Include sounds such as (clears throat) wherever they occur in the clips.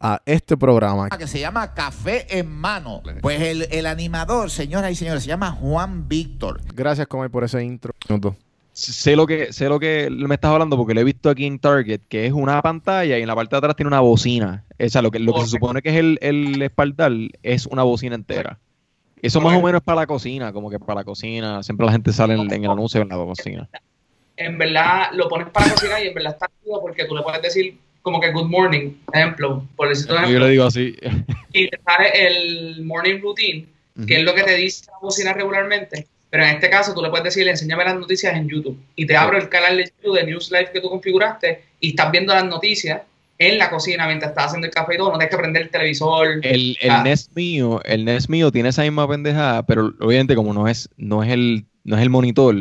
a este programa. Que se llama Café en Mano. Pues el, el animador, señoras y señores, se llama Juan Víctor. Gracias, Comay, por ese intro. Sé lo que sé lo que me estás hablando porque lo he visto aquí en Target, que es una pantalla y en la parte de atrás tiene una bocina. O sea, lo que, lo que se supone que es el, el espaldar es una bocina entera. Eso más o menos es para la cocina, como que para la cocina. Siempre la gente sale en, en el anuncio en la cocina. En verdad lo pones para cocinar y en verdad está chido porque tú le puedes decir como que good morning, ejemplo, por decirte un ejemplo. Yo le digo así. (laughs) Y te sale el morning routine, que es lo que te dice la bocina regularmente. Pero en este caso tú le puedes decir, enséñame las noticias en YouTube. Y te abro el canal de YouTube de News Live que tú configuraste y estás viendo las noticias en la cocina mientras estás haciendo el café y todo. No tienes que prender el televisor. El, el Ah. Nest mío, el Nest mío tiene esa misma pendejada, pero obviamente como no es, no es el, no es el monitor,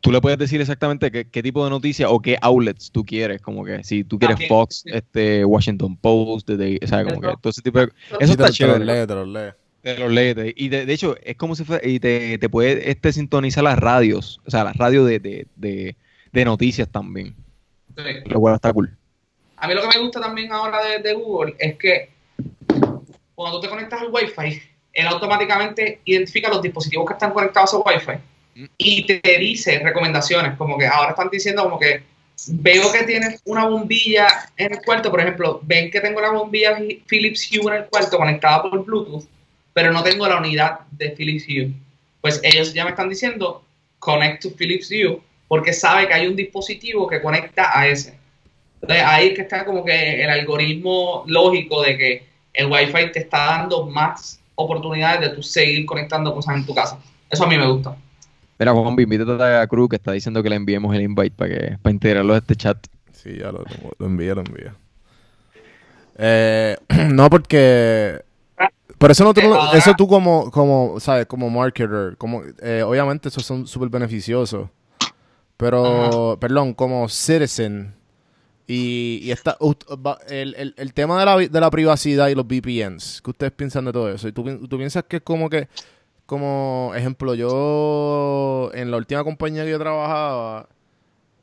tú le puedes decir exactamente qué, qué tipo de noticia o qué outlets tú quieres, como que si tú quieres Fox, este, Washington Post, de, de- o sea, como que todo ese tipo de Eso está te chévere. los te los lee. Te lo lees, te- y de, de hecho es como si fuera, y te, te puede este sintonizar las radios, o sea, las radios de, de, noticias también, Sí. lo cual está cool. A mí lo que me gusta también ahora de, de Google es que cuando tú te conectas al Wi-Fi, él automáticamente identifica los dispositivos que están conectados a Wi-Fi y te dice recomendaciones, como que ahora están diciendo como que veo que tienes una bombilla en el cuarto, por ejemplo, ven que tengo la bombilla Philips Hue en el cuarto conectada por Bluetooth, pero no tengo la unidad de Philips Hue. Pues ellos ya me están diciendo connect to Philips Hue porque sabe que hay un dispositivo que conecta a ese. Entonces ahí que está como que el algoritmo lógico de que el Wi-Fi te está dando más oportunidades de tú seguir conectando cosas en tu casa. Eso a mí me gusta. Mira, Juan, invítate a Cruz que está diciendo que le enviemos el invite para que para integrarlo a este chat. Sí, ya lo, tengo, lo envié, lo envié. Eh, (clears throat) no, porque... Pero eso, no, tú, eso tú como, como, ¿sabes? Como marketer, como, eh, obviamente esos son súper beneficiosos. Pero, perdón, como citizen. Y, y está, ut- va- el, el- el tema de la, de la privacidad y los VPNs, ¿qué ustedes piensan de todo eso? ¿Y tú, tú piensas que es como que, como ejemplo, yo en la última compañía que yo trabajaba,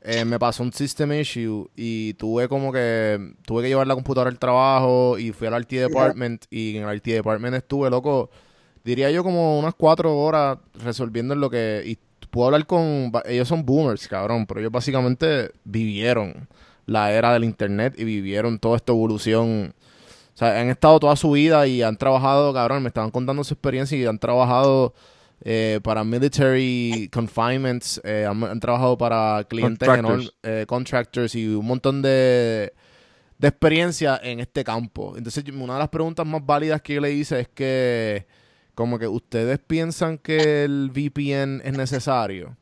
eh, me pasó un system issue y tuve como que tuve que llevar la computadora al trabajo y fui al RT department y en el RT department estuve loco diría yo como unas cuatro horas resolviendo en lo que y puedo hablar con ellos son boomers cabrón pero ellos básicamente vivieron la era del internet y vivieron toda esta evolución O sea, han estado toda su vida y han trabajado, cabrón, me estaban contando su experiencia y han trabajado eh, para military confinements, eh, han, han trabajado para clientes Contractors. eh, contractors y un montón de, de experiencia en este campo. Entonces, una de las preguntas más válidas que yo le hice es que, como que ustedes piensan que el VPN es necesario.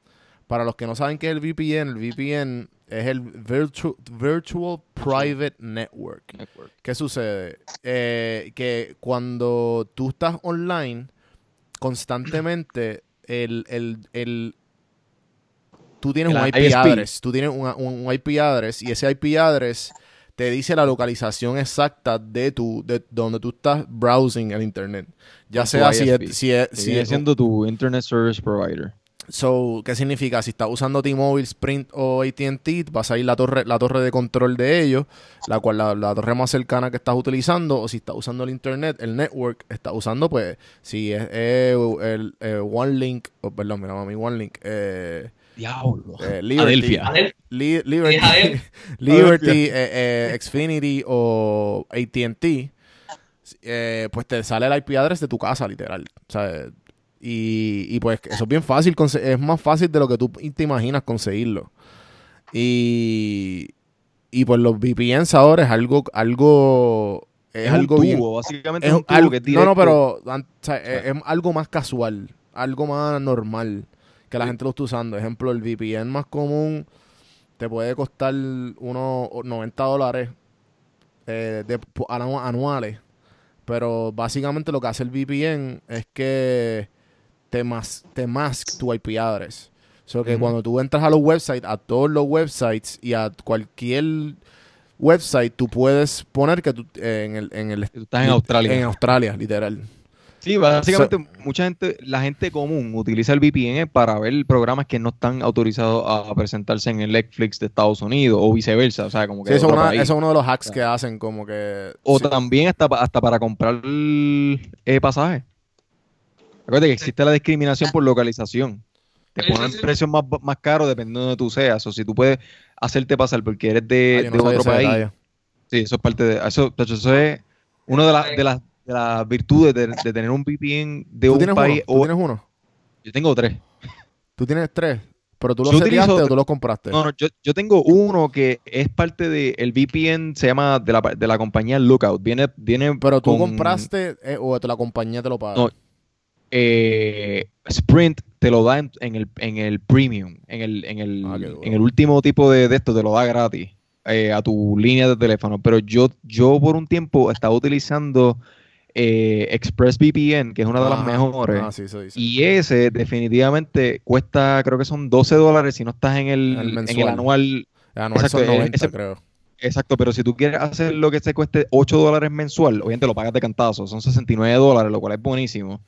Para los que no saben qué es el VPN, el VPN es el Virtu- Virtual Private Network. Network. ¿Qué sucede? Eh, que cuando tú estás online, constantemente el, el, el- tú tienes El un IP ISP. address, tú tienes un, un- un IP address y ese IP address te dice la localización exacta de tu de donde tú estás browsing el internet. Ya sea si es, si es, si es- siendo tu Internet Service Provider. So, ¿qué significa? Si estás usando T-Mobile, Sprint o AT&T, vas a ir la torre, la torre de control de ellos, la cual la, la torre más cercana que estás utilizando, o si estás usando el internet, el network, estás usando, pues, si es eh, el eh, OneLink, oh, perdón, mira, mami, OneLink, eh, Diablo. eh, Liberty, Adelphia. Adel- Li- Liberty. (laughs) Liberty, eh, eh, Xfinity o AT&T, eh, pues te sale el IP address de tu casa, literal. O sea, y, y pues eso es bien fácil, es más fácil de lo que tú te imaginas conseguirlo. Y, y pues los VPNs ahora es algo, algo, es, Es, algo bien... tubo, básicamente es es un tubo algo- que no, no, pero an- o sea, es, es algo más casual, algo más normal que la gente lo está usando. Ejemplo, el VPN más común te puede costar unos 90 dólares eh, de- anuales. Pero básicamente lo que hace el VPN es que te, mas te mask tu IP address. O sea que cuando tú entras a los websites, a todos los websites y a cualquier website, tú puedes poner que tú eh, en el, en el estás en Australia. en Australia, literal. Sí, básicamente mucha gente, la gente común utiliza el VPN para ver programas que no están autorizados a presentarse en el Netflix de Estados Unidos o viceversa, o sea, como que Sí, eso, es otro una- país. eso es uno de los hacks que hacen, como que... O sí. también hasta, hasta para comprar eh, pasajes. Acuérdate que existe la discriminación por localización. Te ponen precios más, más caros dependiendo de donde tú seas. O si tú puedes hacerte pasar porque eres de, Ah, no de otro país. detalle. Sí, eso es parte de eso. de hecho, eso es una de, las de, las, de las virtudes de, de tener un VPN de ¿Tú un tienes país. uno? ¿Tú o- tienes uno? Yo tengo tres. ¿Tú tienes tres? ¿Pero tú los seteaste o tú los compraste? No, no, yo, yo tengo uno que es parte del VPN, se llama de la, de la compañía Lookout. Viene, viene ¿Pero tú con, compraste eh, o la compañía te lo paga? No, eh, Sprint te lo da en, en el, en el premium, en el, en el, Ah, en el último tipo de, de esto, te lo da gratis eh, a tu línea de teléfono. Pero yo, yo por un tiempo estaba utilizando eh, ExpressVPN, que es una de las Ajá. mejores. Ah, sí, eso dice. Y ese definitivamente cuesta, creo que son 12 dólares si no estás en el, El en el anual. Ah, no, exacto, son 90, ese- creo. Exacto, pero si tú quieres hacer lo que te cueste 8 dólares mensual, obviamente lo pagas de cantazo, son 69 dólares, lo cual es buenísimo.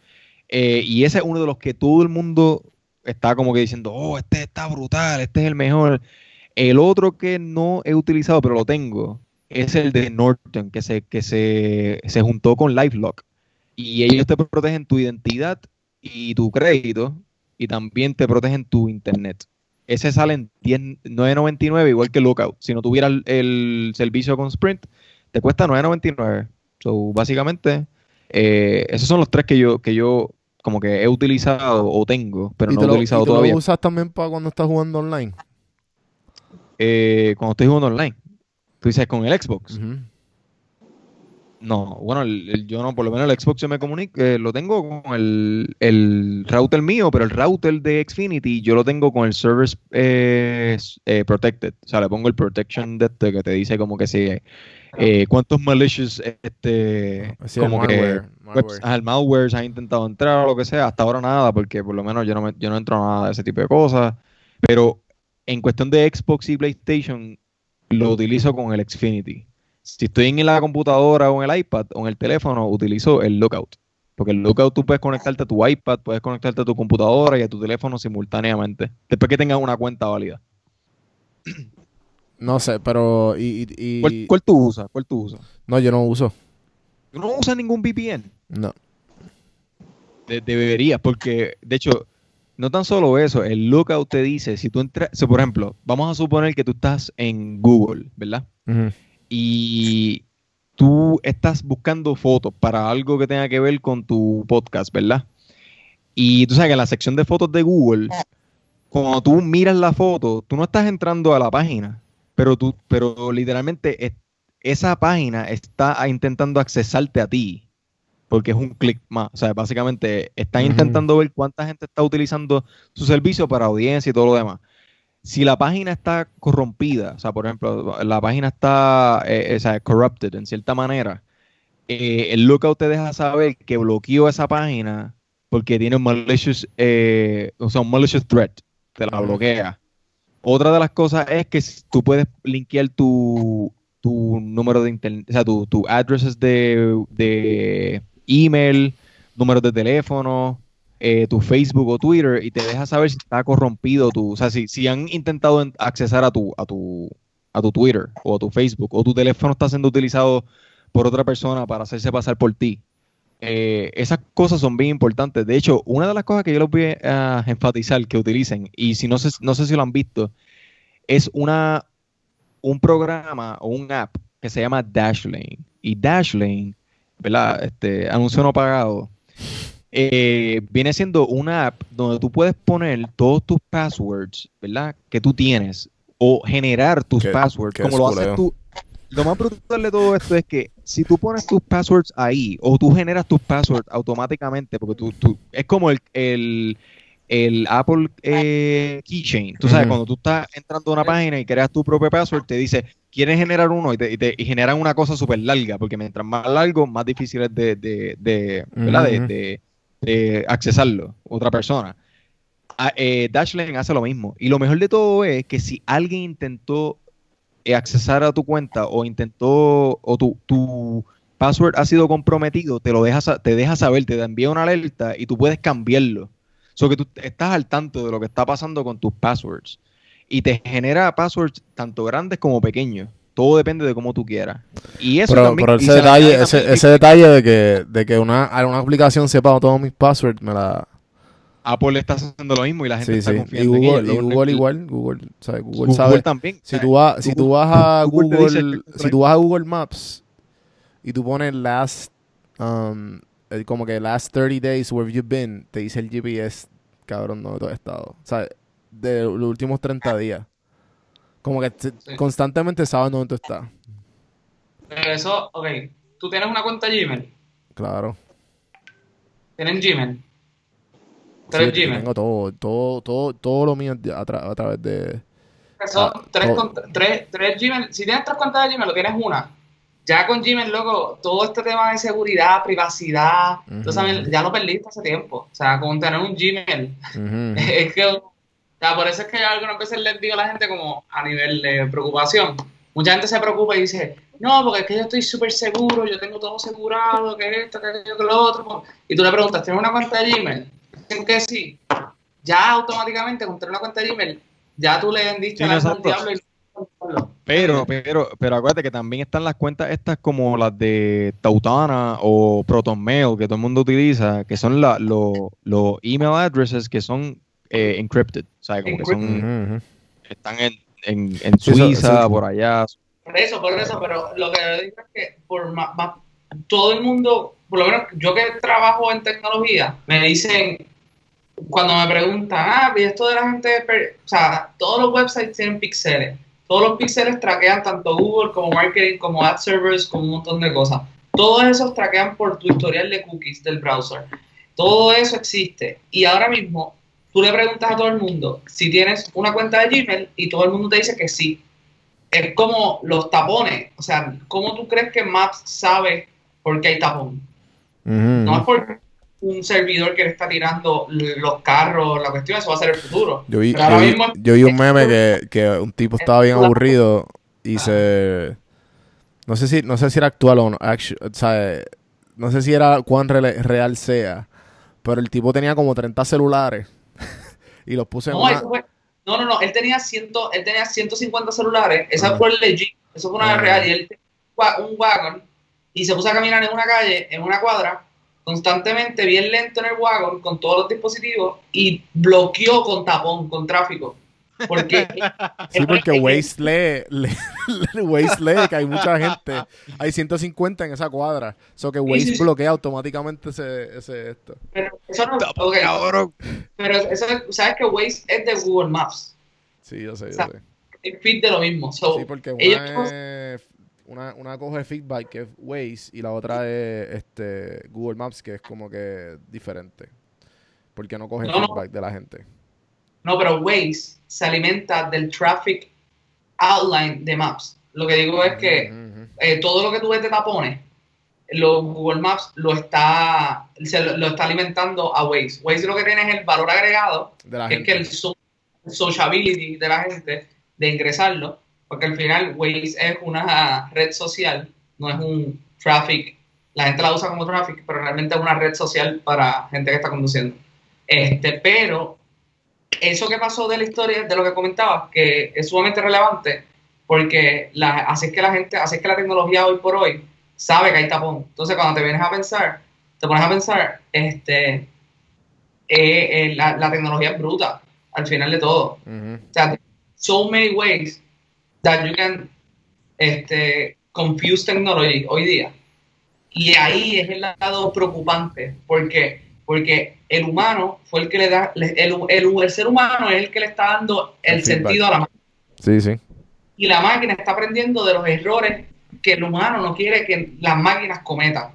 Eh, y ese es uno de los que todo el mundo está como que diciendo, oh, este está brutal, este es el mejor. El otro que no he utilizado, pero lo tengo, es el de Norton, que se, que se, se juntó con LifeLock. Y ellos te protegen tu identidad y tu crédito, y también te protegen tu internet. Ese sale en 10 9.99, igual que Lookout. Si no tuviera el, el servicio con Sprint, te cuesta 9.99. So, básicamente, eh, esos son los tres que yo, que yo como que he utilizado o tengo, pero ¿Y no te he lo, utilizado y tú todavía. lo usas también para cuando estás jugando online? Eh, cuando estoy jugando online. Tú dices con el Xbox. No, bueno, el- el- yo no, por lo menos el Xbox yo me comunico, eh, lo tengo con el, el router mío, pero el router de Xfinity yo lo tengo con el Service eh, eh, Protected. O sea, le pongo el protection de este que te dice como que si eh, cuántos malicious este Sí, el como que malware, webs- malware. malware ha intentado entrar o lo que sea, hasta ahora nada, porque por lo menos yo no me- yo no entro a nada de ese tipo de cosas. Pero en cuestión de Xbox y PlayStation, lo utilizo con el Xfinity. Si estoy en la computadora o en el iPad o en el teléfono, utilizo el Lookout. Porque el Lookout tú puedes conectarte a tu iPad, puedes conectarte a tu computadora y a tu teléfono simultáneamente. Después que tengas una cuenta válida. No sé, pero... Y, y- ¿Cuál, cuál tú usas? ¿Cuál tú usas? No, yo no uso. ¿Tú no usas ningún VPN? No. De- deberías, porque de hecho, no tan solo eso, el Lookout te dice, si tú entras, so, por ejemplo, vamos a suponer que tú estás en Google, ¿verdad? Y tú estás buscando fotos para algo que tenga que ver con tu podcast, ¿verdad? Y tú sabes que en la sección de fotos de Google, cuando tú miras la foto, tú no estás entrando a la página, pero tú, pero literalmente es- esa página está intentando accesarte a ti, porque es un clic más. O sea, básicamente están intentando ver cuánta gente está utilizando su servicio para audiencia y todo lo demás. Si la página está corrompida, o sea, por ejemplo, la página está eh, o sea, corrupted en cierta manera, eh, el lookout te deja saber que bloqueó esa página porque tiene un malicious, eh, o sea, un malicious threat, te la bloquea. Otra de las cosas es que tú puedes linkear tu, tu número de internet, o sea, tu, tu addresses de, de email, números de teléfono, eh, tu Facebook o Twitter y te deja saber si está corrompido tu, o sea, si, si han intentado en- accesar a tu, a tu, a tu Twitter o a tu Facebook o tu teléfono está siendo utilizado por otra persona para hacerse pasar por ti. Eh, esas cosas son bien importantes. De hecho, una de las cosas que yo les voy a enfatizar que utilicen, y si no sé, no sé si lo han visto, es una, un programa o un app que se llama Dashlane. Y Dashlane, ¿verdad? Este, anuncio no pagado. eh, viene siendo una app donde tú puedes poner todos tus passwords, ¿verdad? Que tú tienes. O generar tus Qué- passwords. qué Como lo haces tú. Lo más brutal de todo esto es que si tú pones tus passwords ahí o tú generas tus passwords automáticamente, porque tú, tú es como el, el, el Apple eh, Keychain. Tú sabes, cuando tú estás entrando a una página y creas tu propio password, te dice, ¿quieres generar uno? Y, te, y, te- y generan una cosa súper larga, porque mientras más largo, más difícil es de, de, de, de, Ujú. de- de accesarlo, otra persona. Ah, eh, Dashlane hace lo mismo. Y lo mejor de todo es que si alguien intentó accesar a tu cuenta o intentó, o tu, tu password ha sido comprometido, te lo deja, te deja saber, te envía una alerta y tú puedes cambiarlo. So que tú estás al tanto de lo que está pasando con tus passwords. Y te genera passwords tanto grandes como pequeños. Todo depende de cómo tú quieras. Y eso Pero, también- pero ese se detalle, ese detalle de que, de que una, una aplicación sepa todos mis passwords, me la... Apple está haciendo lo mismo y la gente Sí, está sí. Y confiando en Google, y Google igual, Google, ¿sabes? Google, Google sabe. también. Si tú vas, si tú vas a Google te dice Google, que- si tú vas a Google Maps y tú pones last, um, el- como que last 30 days where you've been, te dice el GPS, cabrón, donde tú has estado. O sea, de los últimos 30 días. Como que te- constantemente saben dónde tú estás. Eso, ok. Tú tienes una cuenta Gmail. Claro. Tienes Gmail. Tres Gmail. tengo todo, todo, todo, todo lo mío a, tra- a través de... Son Ah, tres, tres, tres Gmail. Si tienes tres cuentas de Gmail, lo tienes una. Ya con Gmail, loco, todo este tema de seguridad, privacidad, tú sabes, ya lo perdiste hace tiempo. O sea, con tener un Gmail. (laughs) Es que, o sea, por eso es que yo algunas veces les digo a la gente como a nivel de preocupación. Mucha gente se preocupa y dice, no, porque es que yo estoy súper seguro, yo tengo todo asegurado, que esto, que aquello, que lo otro. Y tú le preguntas, ¿tienes una cuenta de Gmail? Dicen que sí. Ya automáticamente con tener una cuenta de Gmail, ya tú le vendiste Sí, no, al diablo y Pero, pero, pero acuérdate que también están las cuentas estas como las de Tautana o ProtonMail que todo el mundo utiliza, que son la- lo- los email addresses que son eh, encrypted, o sea, como que son, están en, en, en eso- Suiza, eso- por allá. Por eso, por eso, pero lo que yo digo es que por ma- todo el mundo, por lo menos yo que trabajo en tecnología, me dicen, cuando me preguntan, ah, y esto de la gente, o sea, todos los websites tienen píxeles, todos los píxeles traquean tanto Google como marketing, como ad servers, como un montón de cosas. Todos esos traquean por tu historial de cookies del browser. Todo eso existe. Y ahora mismo, tú le preguntas a todo el mundo si tienes una cuenta de Gmail y todo el mundo te dice que sí es como los tapones. O sea, ¿cómo tú crees que Maps sabe por qué hay tapón? No es por un servidor que le está tirando los carros, la cuestión, eso va a ser el futuro. Yo vi, yo vi- mismo- yo vi un meme que, que un tipo estaba bien aburrido y Ah. se... No sé si, no sé si era actual o no. actu- o sea, no sé si era cuán real sea. Pero el tipo tenía como 30 celulares. (laughs) y los puse en No, una... eso fue- no, no, no, él tenía, ciento, él tenía 150 celulares, esa Ah. fue legit, eso fue una Ah. real, y él tenía un wagon y se puso a caminar en una calle, en una cuadra, constantemente, bien lento en el wagon, con todos los dispositivos, y bloqueó con tapón, con tráfico. Porque, (laughs) Sí, porque Waze lee, lee, Waze lee que hay mucha gente. Hay 150 en esa cuadra. So que Waze sí, sí. bloquea automáticamente ese, ese esto. Pero eso no, ok, pero eso, sabes que Waze es de Google Maps. Sí, yo sé, yo O sea, sé. El feed de lo mismo. So, Sí, porque ellos es, una, una coge feedback que es Waze y la otra es este Google Maps que es como que diferente. Porque no coge No, no. feedback de la gente. No, pero Waze se alimenta del traffic outline de Maps. Lo que digo es que eh, todo lo que tú ves de tapones, lo, Google Maps lo está, se lo, lo está alimentando a Waze. Waze lo que tiene es el valor agregado, De la que es que el so- sociability de la gente, de ingresarlo, porque al final Waze es una red social, no es un traffic. La gente la usa como traffic, pero realmente es una red social para gente que está conduciendo. Este, pero eso que pasó de la historia, de lo que comentabas, que es sumamente relevante, porque la, así es que la gente, así es que la tecnología hoy por hoy sabe que hay tapón. Entonces, cuando te vienes a pensar, te pones a pensar, este, eh, eh, la, la tecnología es bruta al final de todo. O sea, so many ways that you can este, confuse technology hoy día. Y ahí es el lado preocupante, porque, porque el humano fue el que le da, el, el- el ser humano es el que le está dando el, El sentido a la máquina. Sí, sí. Y la máquina está aprendiendo de los errores que el humano no quiere que las máquinas cometan.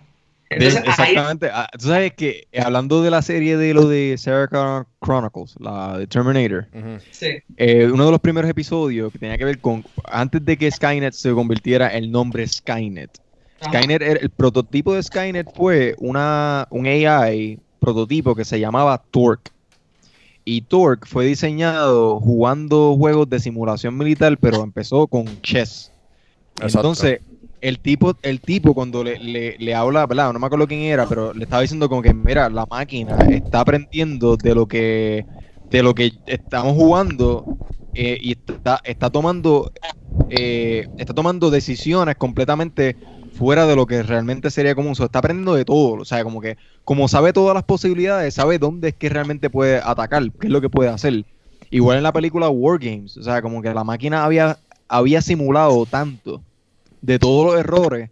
Entonces, De- ahí exactamente. Ah, Tú sabes que hablando de la serie de lo de Sarah Connor Chronicles, la de Terminator, sí, eh, uno de los primeros episodios que tenía que ver con antes de que Skynet se convirtiera en el nombre Skynet. Skynet, era- el prototipo de Skynet fue una, un AI prototipo que se llamaba Torque. Y Torque fue diseñado jugando juegos de simulación militar, pero empezó con chess. Exacto. Entonces, el tipo, el tipo cuando le, le, le habla, ¿verdad? No me acuerdo quién era, pero le estaba diciendo como que, mira, la máquina está aprendiendo de lo que, de lo que estamos jugando eh, y está, está tomando, eh, está tomando decisiones completamente fuera de lo que realmente sería común. Está aprendiendo de todo. O sea, como que, como sabe todas las posibilidades, sabe dónde es que realmente puede atacar, qué es lo que puede hacer. Igual en la película War Games, o sea, como que la máquina había, había simulado tanto de todos los errores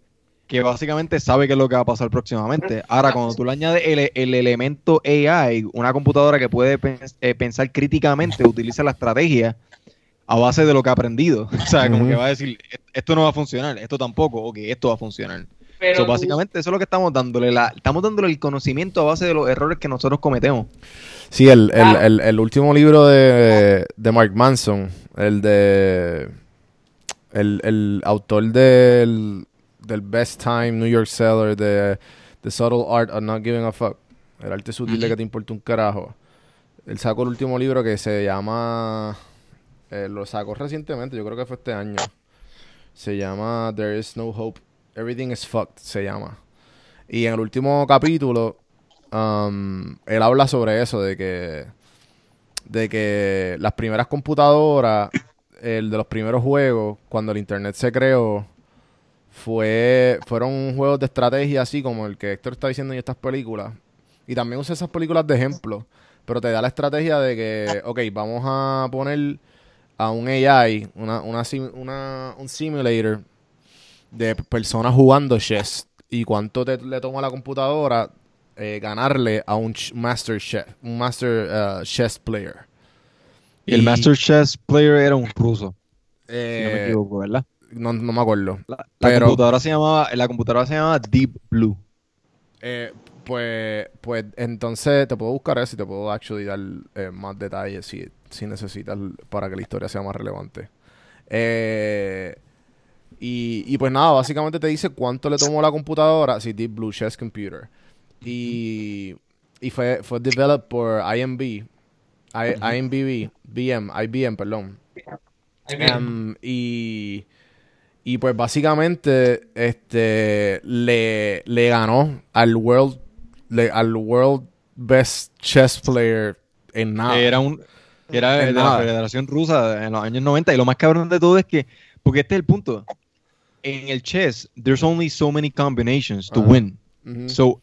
que básicamente sabe qué es lo que va a pasar próximamente. Ahora, cuando tú le añades el, el elemento AI, una computadora que puede pens- eh, pensar críticamente, utiliza la estrategia a base de lo que ha aprendido. (laughs) O sea, como que va a decir, "E- esto no va a funcionar, esto tampoco, ok, esto va a funcionar. pero So, tú- básicamente eso es lo que estamos dándole, la, estamos dándole el conocimiento a base de los errores que nosotros cometemos. Sí, el, el, el, el último libro de, de Mark Manson, el de. El, el autor del, del Best Time New York Seller de The Subtle Art of Not Giving a Fuck. El arte sutil de que te importa un carajo. Él sacó el último libro que se llama. eh, lo sacó recientemente, yo creo que fue este año. Se llama There is no hope. Everything is fucked, se llama. Y en el último capítulo, um, él habla sobre eso, de que, de que las primeras computadoras, el de los primeros juegos, cuando el internet se creó, fue, fueron juegos de estrategia así como el que Héctor está diciendo en estas películas. Y también usa esas películas de ejemplo, pero te da la estrategia de que, ok, vamos a poner a un AI, una, una, una- un simulator de personas jugando chess y cuánto te- le toma a la computadora eh, ganarle a un master un master uh, chess player. Y el Master Chess Player era un ruso, si no me eh, equivoco, ¿verdad? no, no me acuerdo. La, la pero- computadora se llamaba, la computadora se llamaba Deep Blue. Eh, pues, pues entonces te puedo buscar eso y te puedo actually dar eh, más detalles si, si necesitas para que la historia sea más relevante. Eh, y, y pues nada, básicamente te dice cuánto le tomó la computadora, sí, Deep Blue Chess Computer. Y, y fue, fue developed por IMB, I, IMBB, BM, IBM, perdón. Em, y, y pues básicamente este le, le ganó al world le- al world best chess player en nada. Era un era de la. Federación Rusa en los años 90 y lo más cabrón de todo es que porque este es el punto. En el chess there's only so many combinations to Ajá. win. So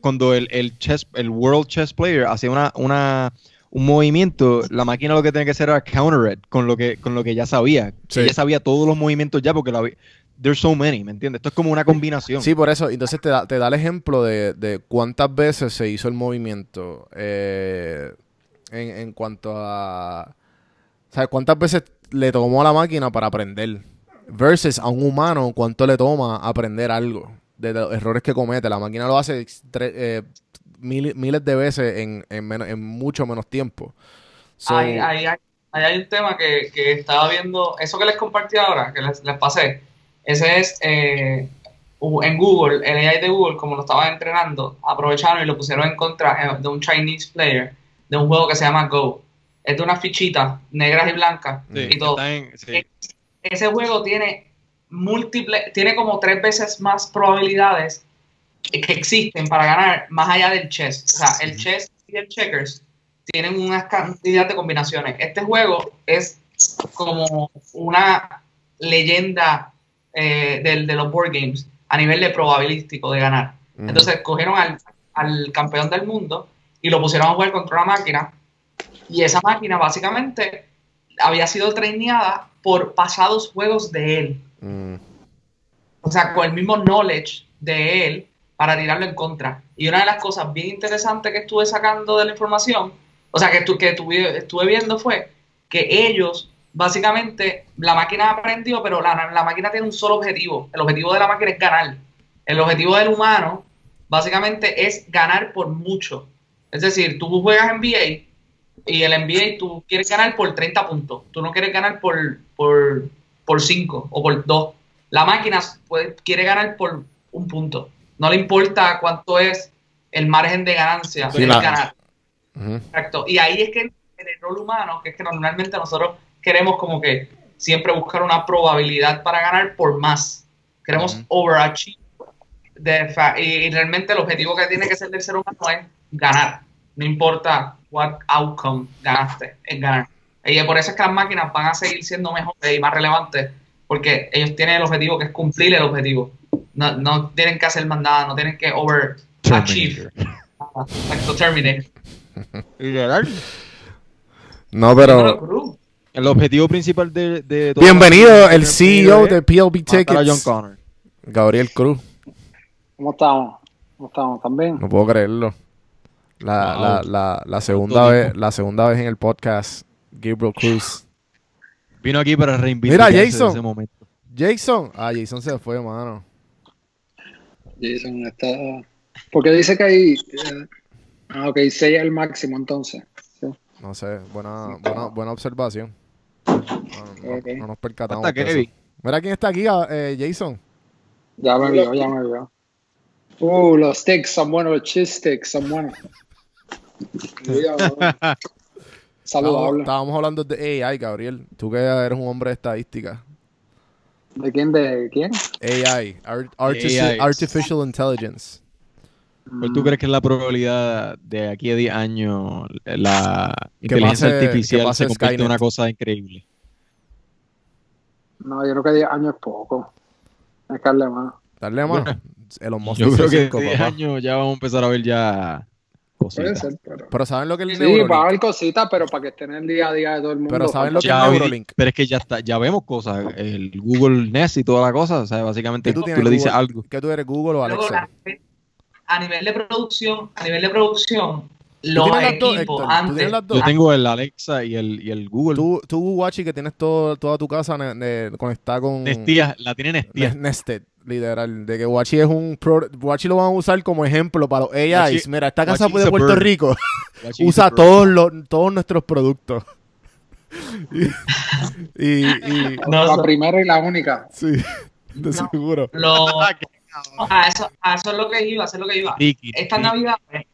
cuando el, el chess el world chess player hacía una una un movimiento, la máquina lo que tiene que hacer era counter it con lo que, con lo que ya sabía. Sí. Ella sabía todos los movimientos ya porque la había- There's so many, ¿me entiendes? Esto es como una combinación. Sí, por eso. Entonces te da, te da el ejemplo de, de cuántas veces se hizo el movimiento eh, en, en cuanto a... O sea, cuántas veces le tomó a la máquina para aprender. Versus a un humano, cuánto le toma aprender algo. De los errores que comete. La máquina lo hace tre- eh, mil- miles de veces en, en, menos- en mucho menos tiempo. So, Ahí, ahí hay, ahí hay un tema que, que estaba viendo, eso que les compartí ahora, que les, les pasé, ese es eh, en Google, el AI de Google, como lo estaban entrenando, aprovecharon y lo pusieron en contra eh, de un Chinese player de un juego que se llama Go. Es de unas fichitas negras y blancas Sí, y todo. está en- sí. Ese juego tiene múltiples, tiene como tres veces más probabilidades que existen para ganar más allá del chess. O sea, el chess y el checkers tienen una cantidad de combinaciones. Este juego es como una leyenda eh, del- de los board games a nivel de probabilístico de ganar. Entonces cogieron al, al campeón del mundo y lo pusieron a jugar contra una máquina. Y esa máquina básicamente había sido traineada por pasados juegos de él. Mm, O sea, con el mismo knowledge de él para tirarlo en contra. Y una de las cosas bien interesantes que estuve sacando de la información, o sea, que, tu- que tuve- estuve viendo fue que ellos, básicamente, la máquina aprendió, pero la, máquina tiene un solo objetivo. El objetivo de la máquina es ganar. El objetivo del humano, básicamente, es ganar por mucho. Es decir, tú juegas NBA y el NBA tú quieres ganar por 30 puntos. Tú no quieres ganar por, por, por 5 o por 2. La máquina quiere ganar por un punto. No le importa cuánto es el margen de ganancia. Sí, la- ganar. Exacto. Y ahí es que el error humano, que es que normalmente nosotros queremos como que siempre buscar una probabilidad para ganar por más. Queremos Ujú. overachieve. De y realmente el objetivo que tiene que ser del ser humano es ganar. No importa what outcome ganaste, es ganar. Y por eso es que las máquinas van a seguir siendo mejores y más relevantes, porque ellos tienen el objetivo que es cumplir el objetivo. No, no tienen que hacer más nada, no tienen que overachieve. Terminator. Exacto, Terminator. (laughs) No, pero... El objetivo principal de, Bienvenido, el CEO de PLB a John Tickets. Connor. Gabriel Cruz. ¿Cómo estamos? ¿Cómo estamos? ¿También? No puedo creerlo. La, Wow. la, la, la segunda vez, tiempo. la segunda vez en el podcast, Gabriel Cruz. Vino aquí para reivindicarse Mira, de Jason. ese momento. Jason. Ah, Jason se fue, mano. Jason está... Porque dice que hay... eh, Ah, ok, 6 es el máximo entonces. Sí. No sé, buena, buena, buena observación. No, no- Ok. no nos percatamos. Hasta. Kevin. Mira quién está aquí, ah, eh, Jason. Ya me vio, ya me vio. Uh, los sticks son buenos, los cheese sticks son buenos. (laughs) Estábamos, Saludable. estábamos hablando de AI, Gabriel. Tú que eres un hombre de estadística. ¿De quién? ¿De quién? AI, Ar- artifici- AI. Artificial Intelligence. ¿Cuál tú crees que es la probabilidad de aquí a 10 años la Que inteligencia pase- artificial se convierte en una cosa increíble? No, yo creo que 10 años es poco. Que darle más. Darle mano. Bueno, Elon Musk Yo creo que cinco, en 10 papá. años ya vamos a empezar a ver ya cositas. ser, pero... Pero ¿saben lo que es el Sí, va a haber cositas, pero para que estén en el día a día de todo el mundo. Pero ¿saben lo que Ya pero es que ya está, ya vemos cosas, el Google Nest y toda la cosa, o sea, básicamente ¿Qué tú le dices algo. ¿Qué tú eres, Google o Alexa? a nivel de producción, a nivel de producción, los equipos antes? Yo tengo el Alexa y el, y el Google. Tú, tú Guachi, que tienes todo, toda tu casa ne- ne- conectada con... Nestía, la tiene Nestía. Ne- Nested, literal. De que Guachi es un... Pro, Guachi lo van a usar como ejemplo para los AIs. Guachi- Mira, esta casa Guachi de Puerto bird. Rico Guachi (laughs) usa todos, los, todos nuestros productos. (laughs) y, y, y- No, la primera y la única. Sí, de No. seguro. lo- (laughs) a, eso, a eso es lo que iba, a eso es lo que iba. Ricky, Estas Ricky. navidades,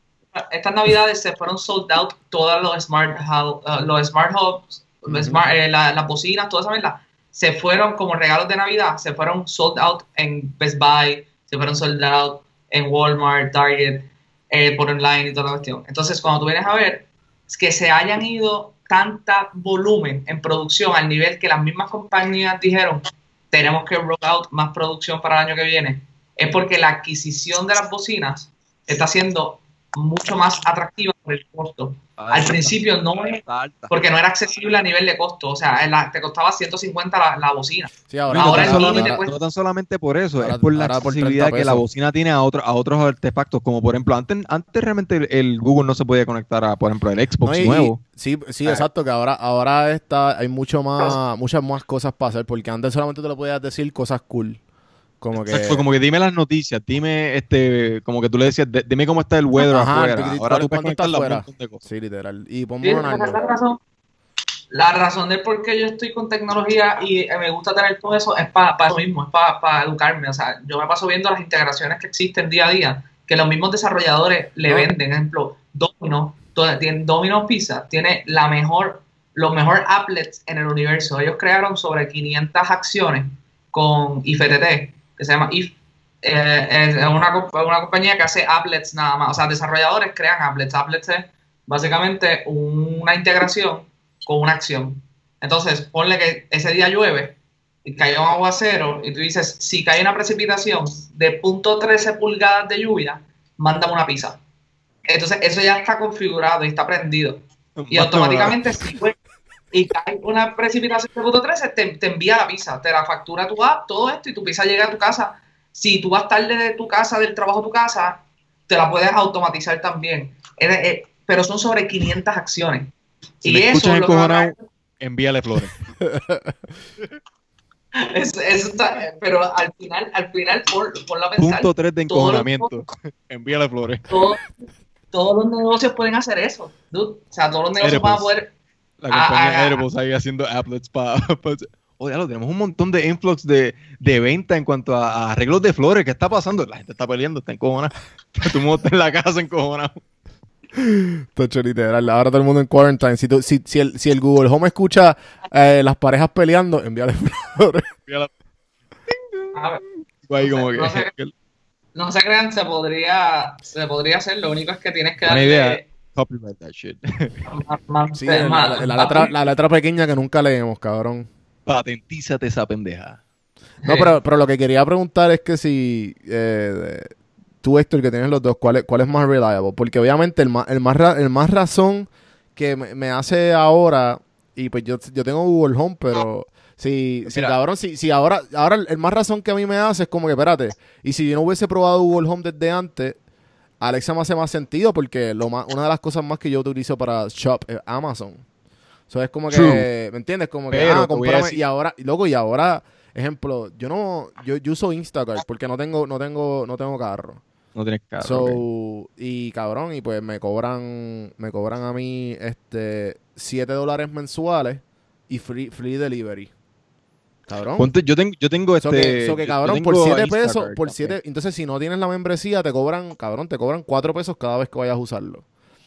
estas navidades se fueron sold out todos los smart hub- uh, los smart hubs, Ujú. smart- eh, la- las bocinas, toda esa verdad, se fueron como regalos de Navidad, se fueron sold out en Best Buy, se fueron sold out en Walmart, Target, eh, por online y toda la cuestión. Entonces, cuando tú vienes a ver, que se hayan ido tanta volumen en producción al nivel que las mismas compañías dijeron, tenemos que roll out más producción para el año que viene, es porque la adquisición de las bocinas está siendo mucho más atractiva por el costo. Al principio no es porque no era accesible a nivel de costo. O sea, la- te costaba 150 la, la bocina. Sí, ahora, No, Ahora no, el solamente, mini te cuesta- no tan solamente por eso, Ahora- es por la ahora por 30 accesibilidad que la bocina tiene a, otro- a otros artefactos, como por ejemplo, antes, antes realmente el, el Google no se podía conectar a, por ejemplo, el Xbox No, y- nuevo. Sí, sí, Ah. exacto, que ahora, ahora está, hay mucho más, muchas más cosas para hacer, porque antes solamente te lo podías decir cosas cool. Como que. Exacto, como que dime las noticias, dime, este, como que tú le decías, "D- dime cómo está el weather Ajá, afuera. Ahora ¿cuál- tú puedes está afuera? de cosas. Sí, literal. Y Sí, ponme un esa es año. la razón. La razón de por qué yo estoy con tecnología y eh, me gusta tener todo eso es para eso mismo, es para educarme. O sea, yo me paso viendo las integraciones que existen día a día, que los mismos desarrolladores le No. venden. Ejemplo, Domino, Domino's Pizza tiene la mejor, los mejores applets en el universo. Ellos crearon sobre 500 acciones con IFTT, que se llama IF. Eh, es una, una compañía que hace applets nada más. O sea, desarrolladores crean applets. Applets es básicamente una integración con una acción. Entonces, ponle que ese día llueve y cayó un aguacero y tú dices, si cae una precipitación de .13 pulgadas de lluvia, mándame una pizza. Entonces, eso ya está configurado y está prendido. Y automáticamente, si y cae una precipitación de .13, te, te envía la pizza, te la factura tu app, todo esto, y tu pizza llega a tu casa. Si tú vas tarde de tu casa, del trabajo a tu casa, te la puedes automatizar también. Eh, pero son sobre 500 acciones. Si y eso es lo que envíale flores. (laughs) eso- eso está- pero al final, al final, por, por la pensar, Punto 3 de encojonamiento. (laughs) envíale flores. todos, todos los negocios pueden hacer eso, dude. O sea, todos los negocios van a poder. La Ah, compañía ah, Airbus ahí haciendo applets para... (laughs) Oye, lo tenemos un montón de influx de, de venta en cuanto a, a arreglos de flores. ¿Qué está pasando? La gente está peleando, está encojonada. (laughs) Tú mundo está en la casa encojonado. Tocho, literal. Ahora todo el mundo en quarantine. Si, tú- si, si, el, si el Google Home escucha eh, las parejas peleando, envíale (laughs) flores. Envíale A ver, ahí como que... No sé. que- no se crean, se podría, se podría hacer. Lo único es que tienes que darle. Copyright that shit. (laughs) Sí, (laughs) la, más- la- la letra, la letra pequeña que nunca leemos, cabrón. Patentízate esa pendeja. No, pero, pero lo que quería preguntar es que si eh, tú, Héctor, que tienes los dos, ¿cuál es, cuál es más reliable? Porque obviamente el más, el más, ra- el más razón que me, me hace ahora, y pues yo, yo tengo Google Home, pero si, si cabrón, si, si ahora, ahora el más razón que a mí me hace es como que, espérate, y si yo no hubiese probado Google Home desde antes, Alexa me hace más sentido porque lo más, una de las cosas más que yo utilizo para shop es Amazon. Eso es como que, True. ¿me entiendes? Como que, Pero ah, decir- y ahora, loco, y ahora, ejemplo, yo no, yo, yo uso Instacart porque no tengo, no tengo, no tengo carro. No tienes carro. So, y cabrón, y pues me cobran, me cobran a mí, este, 7 dólares mensuales y free, free delivery. Cabrón. Ponte- yo tengo, yo tengo So este. que, so que, yo cabrón, por tengo 7 Instacart pesos, por. 7, entonces si no tienes la membresía te cobran, cabrón, te cobran 4 pesos cada vez que vayas a usarlo.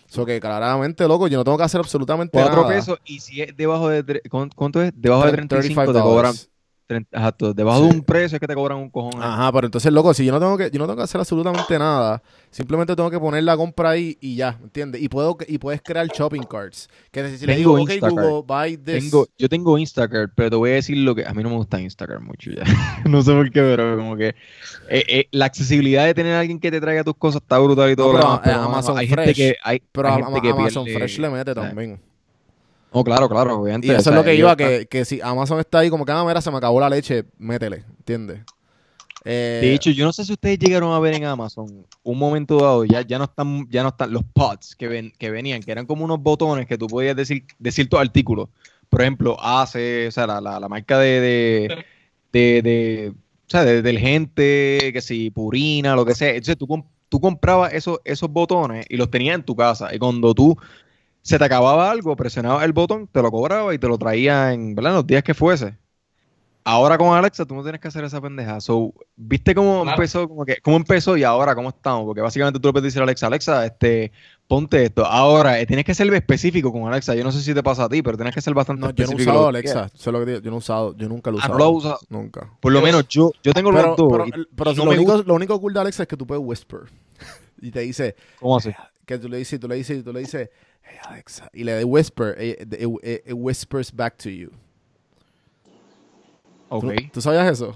So que claramente, loco, yo no tengo que hacer absolutamente 4 nada. pesos y si es debajo de. tre- ¿cuán- ¿Cuánto es? Debajo de 35 te $35. cobran. 30 Exacto, debajo Sí. de un precio es que te cobran un cojón. ahí. Ajá, pero entonces, loco, si yo no tengo que, yo no tengo que hacer absolutamente nada, simplemente tengo que poner la compra ahí y ya, ¿me entiendes? Y puedo y puedes crear shopping carts. Que si le digo, ok, Instacart. Google, buy this. Tengo, yo tengo Instacart, pero te voy a decir lo que a mí no me gusta Instacart mucho ya. (laughs) no sé por qué, pero como que eh, eh, la accesibilidad de tener a alguien que te traiga tus cosas está brutal y todo No, lo pero, demás, pero eh, Amazon hay gente Fresh. que hay, pero hay a- gente que Amazon pierde- Fresh le mete también. No, claro, claro, obviamente. Y eso o sea, es lo que iba, que, que si Amazon está ahí como que, ah, mira, se me acabó la leche, métele, ¿entiendes? Eh, De hecho, yo no sé si ustedes llegaron a ver en Amazon un momento dado, ya, ya no están, ya no están los pods que ven, que venían, que eran como unos botones que tú podías decir, decir tus artículos. Por ejemplo, hace, o sea, la, la, la marca de, de, de, de- o sea, de detergente, que si purina, lo que sea. Entonces tú, tú comprabas esos, esos botones y los tenías en tu casa. Y cuando tú se te acababa algo, presionabas el botón, te lo cobraba y te lo traía en, los días que fuese. Ahora con Alexa tú no tienes que hacer esa pendeja. So, ¿viste cómo Claro. empezó? Como que, ¿Cómo empezó y ahora cómo estamos? Porque básicamente tú le puedes decir a Alexa, Alexa, este, ponte esto. Ahora, eh, tienes que ser específico con Alexa. Yo no sé si te pasa a ti, pero tienes que ser bastante no, yo no he específico. usado Alexa, eso es lo que digo, yo no he usado, yo nunca lo he Ah, usado. ¿no lo has usado? Nunca. Por lo menos yo, yo tengo Pero, los dos. pero, y pero no lo, único, gusta. lo único cool de Alexa es que tú puedes whisper. (laughs) y te dice, ¿Cómo así? que tú le dices, tú le dices, tú le dices, hey Alexa, y le de whisper, eh, it, it- it whispers back to you. ¿Tú, Ok. ¿Tú sabías eso?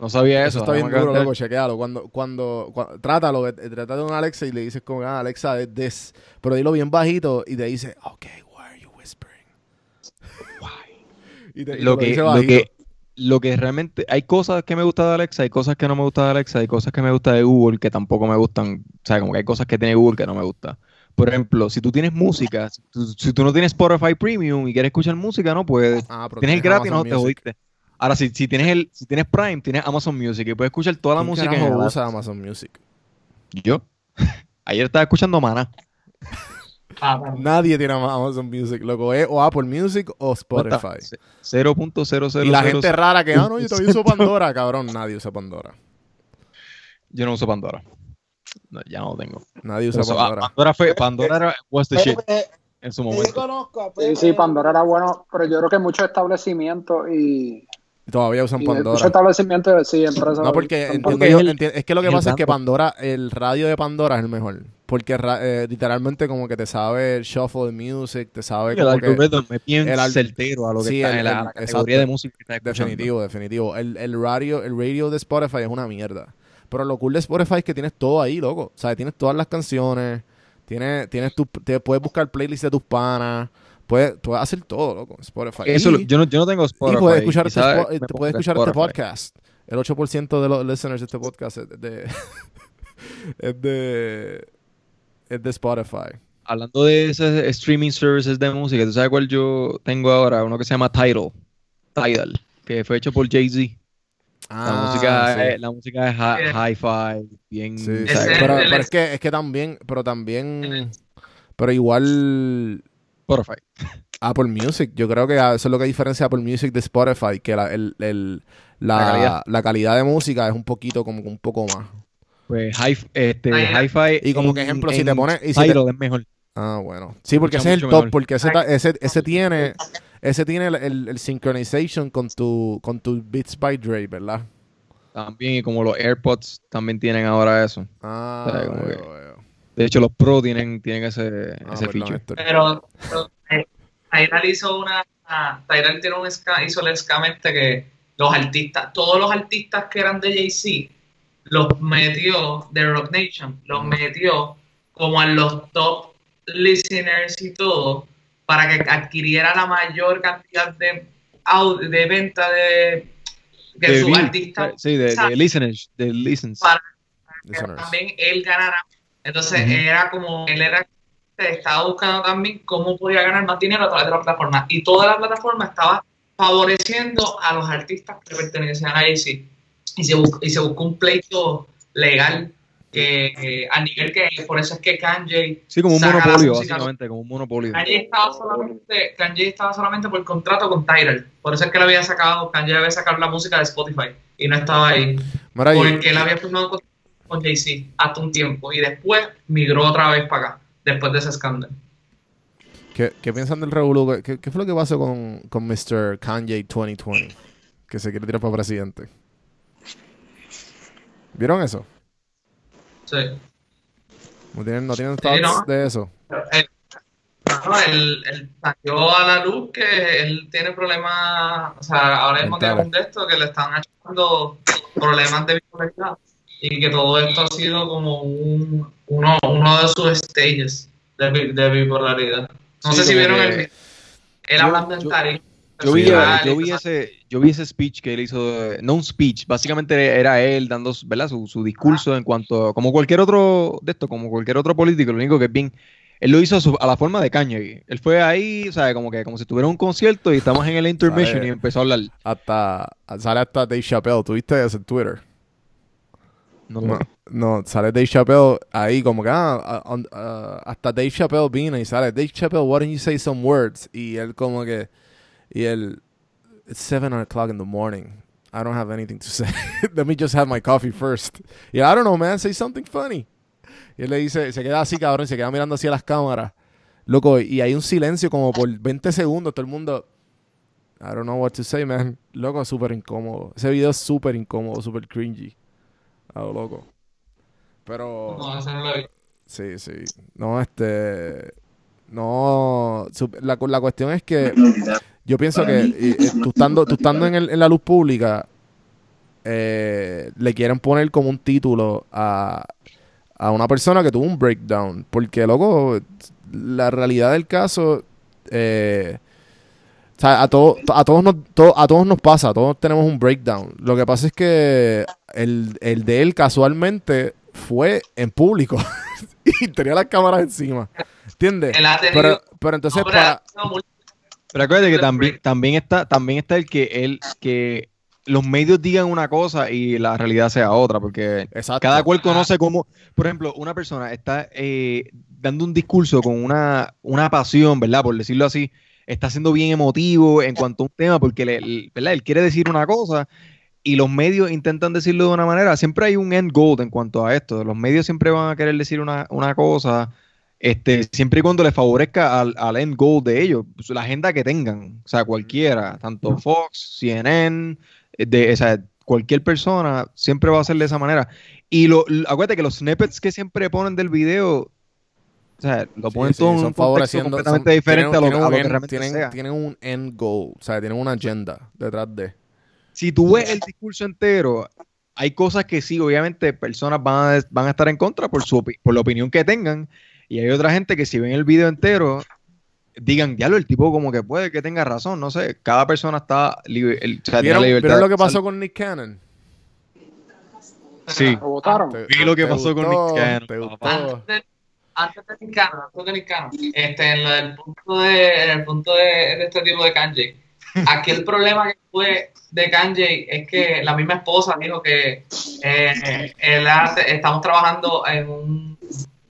No sabía Eso eso. está bien duro, loco, chequealo. Cuando, cuando, cua- trátalo, eh, trata de un Alexa y le dices como, ah, Alexa, this. Pero dilo bien bajito y te dice, ok, why are you whispering? (laughs) Y te, y te Lo que, dice lo que, lo que realmente, hay cosas que me gustan de Alexa, hay cosas que no me gustan de Alexa, hay cosas que me gustan de Google que tampoco me gustan, o sea, como que hay cosas que tiene Google que no me gustan. Por ejemplo, si tú tienes música, si tú, si tú no tienes Spotify Premium y quieres escuchar música, no puedes. Ah, pero Tienes el gratis, no Amazon te Music. jodiste. Ahora, si, si tienes el, si tienes Prime, tienes Amazon Music y puedes escuchar toda la ¿Quién música. en el- usa Amazon Music? Yo. (laughs) Ayer estaba escuchando Mana. (laughs) Ah. Nadie tiene Amazon Music, loco. Es o Apple Music o Spotify. 0.0000. Y la gente rara que, ah, no, yo todavía uso (laughs) Pandora, cabrón. Nadie usa Pandora. Yo no uso Pandora. No, ya no lo tengo. Nadie usa Eso, ah, Pandora. Pandora fue, Pandora era was the shit en su Sí momento. conozco Sí, sí, Pandora era bueno, pero yo creo que muchos establecimientos y, Y Todavía usan y muchos Pandora. establecimientos, sí, empresas. No, porque entiendo porque yo- es el- que lo que el pasa es que. Pandora, el radio de Pandora es el mejor. Porque ra- eh, literalmente como que te sabe el shuffle de music, te sabe el como que... algoritmo es bien el certero a lo que Sí, está el- en la, el- la categoría exacto. de música que estás escuchando. Definitivo, definitivo. El, el radio, el radio de Spotify es una mierda. Pero lo cool de Spotify es que tienes todo ahí, loco. O sea, tienes todas las canciones, tienes, tienes tu, te puedes buscar playlists de tus panas, puedes, puedes hacer todo, loco, en Spotify. Eso, y, yo, no, yo no tengo Spotify. y puedes escuchar, este, quizá spo- me te ponga puedes escuchar este podcast. El 8% de los listeners de este podcast es de, (laughs) es de, es de Spotify. Hablando de esos streaming services de música, ¿tú sabes cuál yo tengo ahora? Uno que se llama Tidal. Tidal, que fue hecho por Jay-Z. La música, Ah, sí. es, la música es hi-fi, bien... Sí, Pero, es que es que también, pero también, pero igual Spotify. Apple Music, yo creo que eso es lo que diferencia Apple Music de Spotify, que la, el, el- la, La la, calidad. de música es un poquito, como que un poco más. Pues hi, este, hi-fi... Y como que en- ejemplo, si te pones- y si te- Tidal es mejor. Ah, bueno. Sí, porque Escucha ese es el top, mejor. porque ese, ese, ese tiene, ese tiene el, el, el synchronization con tu, con tu Beats by Dre, ¿verdad? También, y como los AirPods también tienen ahora eso. Ah, como veo, que- veo. De hecho, los Pro tienen, tienen ese, Ah, ese perdón, feature. Pero, pero eh, Tidal hizo una. ah, Tidal tiene un ska- hizo el scam este que los artistas, todos los artistas que eran de Jay-Z, los metió de Rock Nation, los metió como a los top listeners y todo, para que adquiriera la mayor cantidad de, de venta de que De su views, artista Sí, de, de listeners. De listens. Para- que Listeners. también él ganara. Entonces era como, él era, estaba buscando también cómo podía ganar más dinero a través de la plataforma. Y toda la plataforma estaba favoreciendo a los artistas que pertenecían a Jay-Z. Y se, buscó, y se buscó un pleito legal que que a nivel que por eso es que Kanye Sí, como un monopolio, básicamente, como un monopolio. Kanye estaba solamente Kanye estaba solamente por contrato con Tidal por eso es que él había sacado Kanye había sacado la música de Spotify y no estaba ahí y- porque él había firmado con, con Jay-Z hasta un tiempo y después migró otra vez para acá, después de ese escándalo. ¿qué, qué piensan del revolú? ¿Qué, qué fue lo que pasó con, con Mr. Kanye 2020? Que se quiere tirar para presidente. ¿Vieron eso? Sí. ¿No tienen, no tienen thoughts no. de eso? Él, no, él, él salió a la luz que él tiene problemas, o sea, ahora mismo tiene un de estos que le están achando problemas de bipolaridad y que todo esto ha sido como un, uno, uno de sus stages de, de bipolaridad. No Sí, sé si vieron que- el, él yo- hablando en tarima. Yo vi, personal yo vi ese, yo vi ese speech que él hizo, eh, no un speech, básicamente era él dando ¿verdad? Su, su discurso en cuanto, como cualquier otro de esto, como cualquier otro político, lo único que es bien, él lo hizo a, su- a la forma de Kanye. Él fue ahí, o sea, como que como si tuviera un concierto y estamos en el intermission y empezó a hablar. Hasta, sale hasta Dave Chappelle. ¿Tuviste eso en Twitter? No, No, no, sale Dave Chappelle ahí como que, ah, on- ah, hasta Dave Chappelle vino y sale, Dave Chappelle, why don't you say some words? Y él como que, y él, it's seven o'clock in the morning. I don't have anything to (laughs) say. Let me just have my coffee first. Y él, I don't know, man, say something funny. Y él le dice, se queda así, cabrón, se queda mirando hacia las cámaras. Loco, y hay un silencio como por 20 segundos, todo el mundo, I don't know what to say, man. Loco, súper incómodo. Ese video es súper incómodo, súper cringy. A lo loco. Pero... No, eso no lo vi. Sí, sí. No, este. No. su- La, la cuestión es que yo pienso que y- y tú estando, tú estando en, el- en la luz pública, eh, le quieren poner como un título a, a una persona que tuvo un breakdown. Porque, loco, la realidad del caso, eh, o sea, a, todo- a, todos nos, to- a todos nos pasa, todos tenemos un breakdown. Lo que pasa es que el, el de él casualmente fue en público (laughs) y tenía las cámaras encima. ¿Entiendes? Pero, pero entonces, para, Pero acuérdate que también, también está, también está el que él, que los medios digan una cosa y la realidad sea otra, porque exacto. cada cual conoce cómo, por ejemplo, una persona está eh, dando un discurso con una, una pasión, ¿verdad? Por decirlo así, está siendo bien emotivo en cuanto a un tema, porque le- le- ¿verdad? él quiere decir una cosa y los medios intentan decirlo de una manera. Siempre hay un end goal en cuanto a esto. Los medios siempre van a querer decir una, una cosa, este, siempre y cuando les favorezca al, al end goal de ellos, pues, la agenda que tengan, o sea, cualquiera, tanto Fox, CNN, de, o sea, cualquier persona siempre va a ser de esa manera. Y lo, acuérdate que los snippets que siempre ponen del video, o sea, lo Sí, ponen sí, todo en son un favoreciendo. completamente son- diferente tienen- a lo, a que realmente tienen, sea. tienen un end goal, o sea, tienen una agenda detrás de. Si tú ves el discurso entero, hay cosas que sí, obviamente, personas van a, van a estar en contra por, su, por la opinión que tengan, y hay otra gente que si ven el video entero, digan, diablo, el tipo como que puede que tenga razón, no sé, cada persona está libre, el- o sea, ¿Vieron, la libertad vieron lo que pasó con Nick Cannon? Sí. Lo votaron. Vi lo que pasó con Nick Cannon, te gustó. antes de, de Nicano, antes de Nicano, este, en lo del punto de, en el punto de, de este tipo de Kanye, (laughs) aquí el problema que fue de Kanye es que la misma esposa dijo que eh, él hace- estamos trabajando en un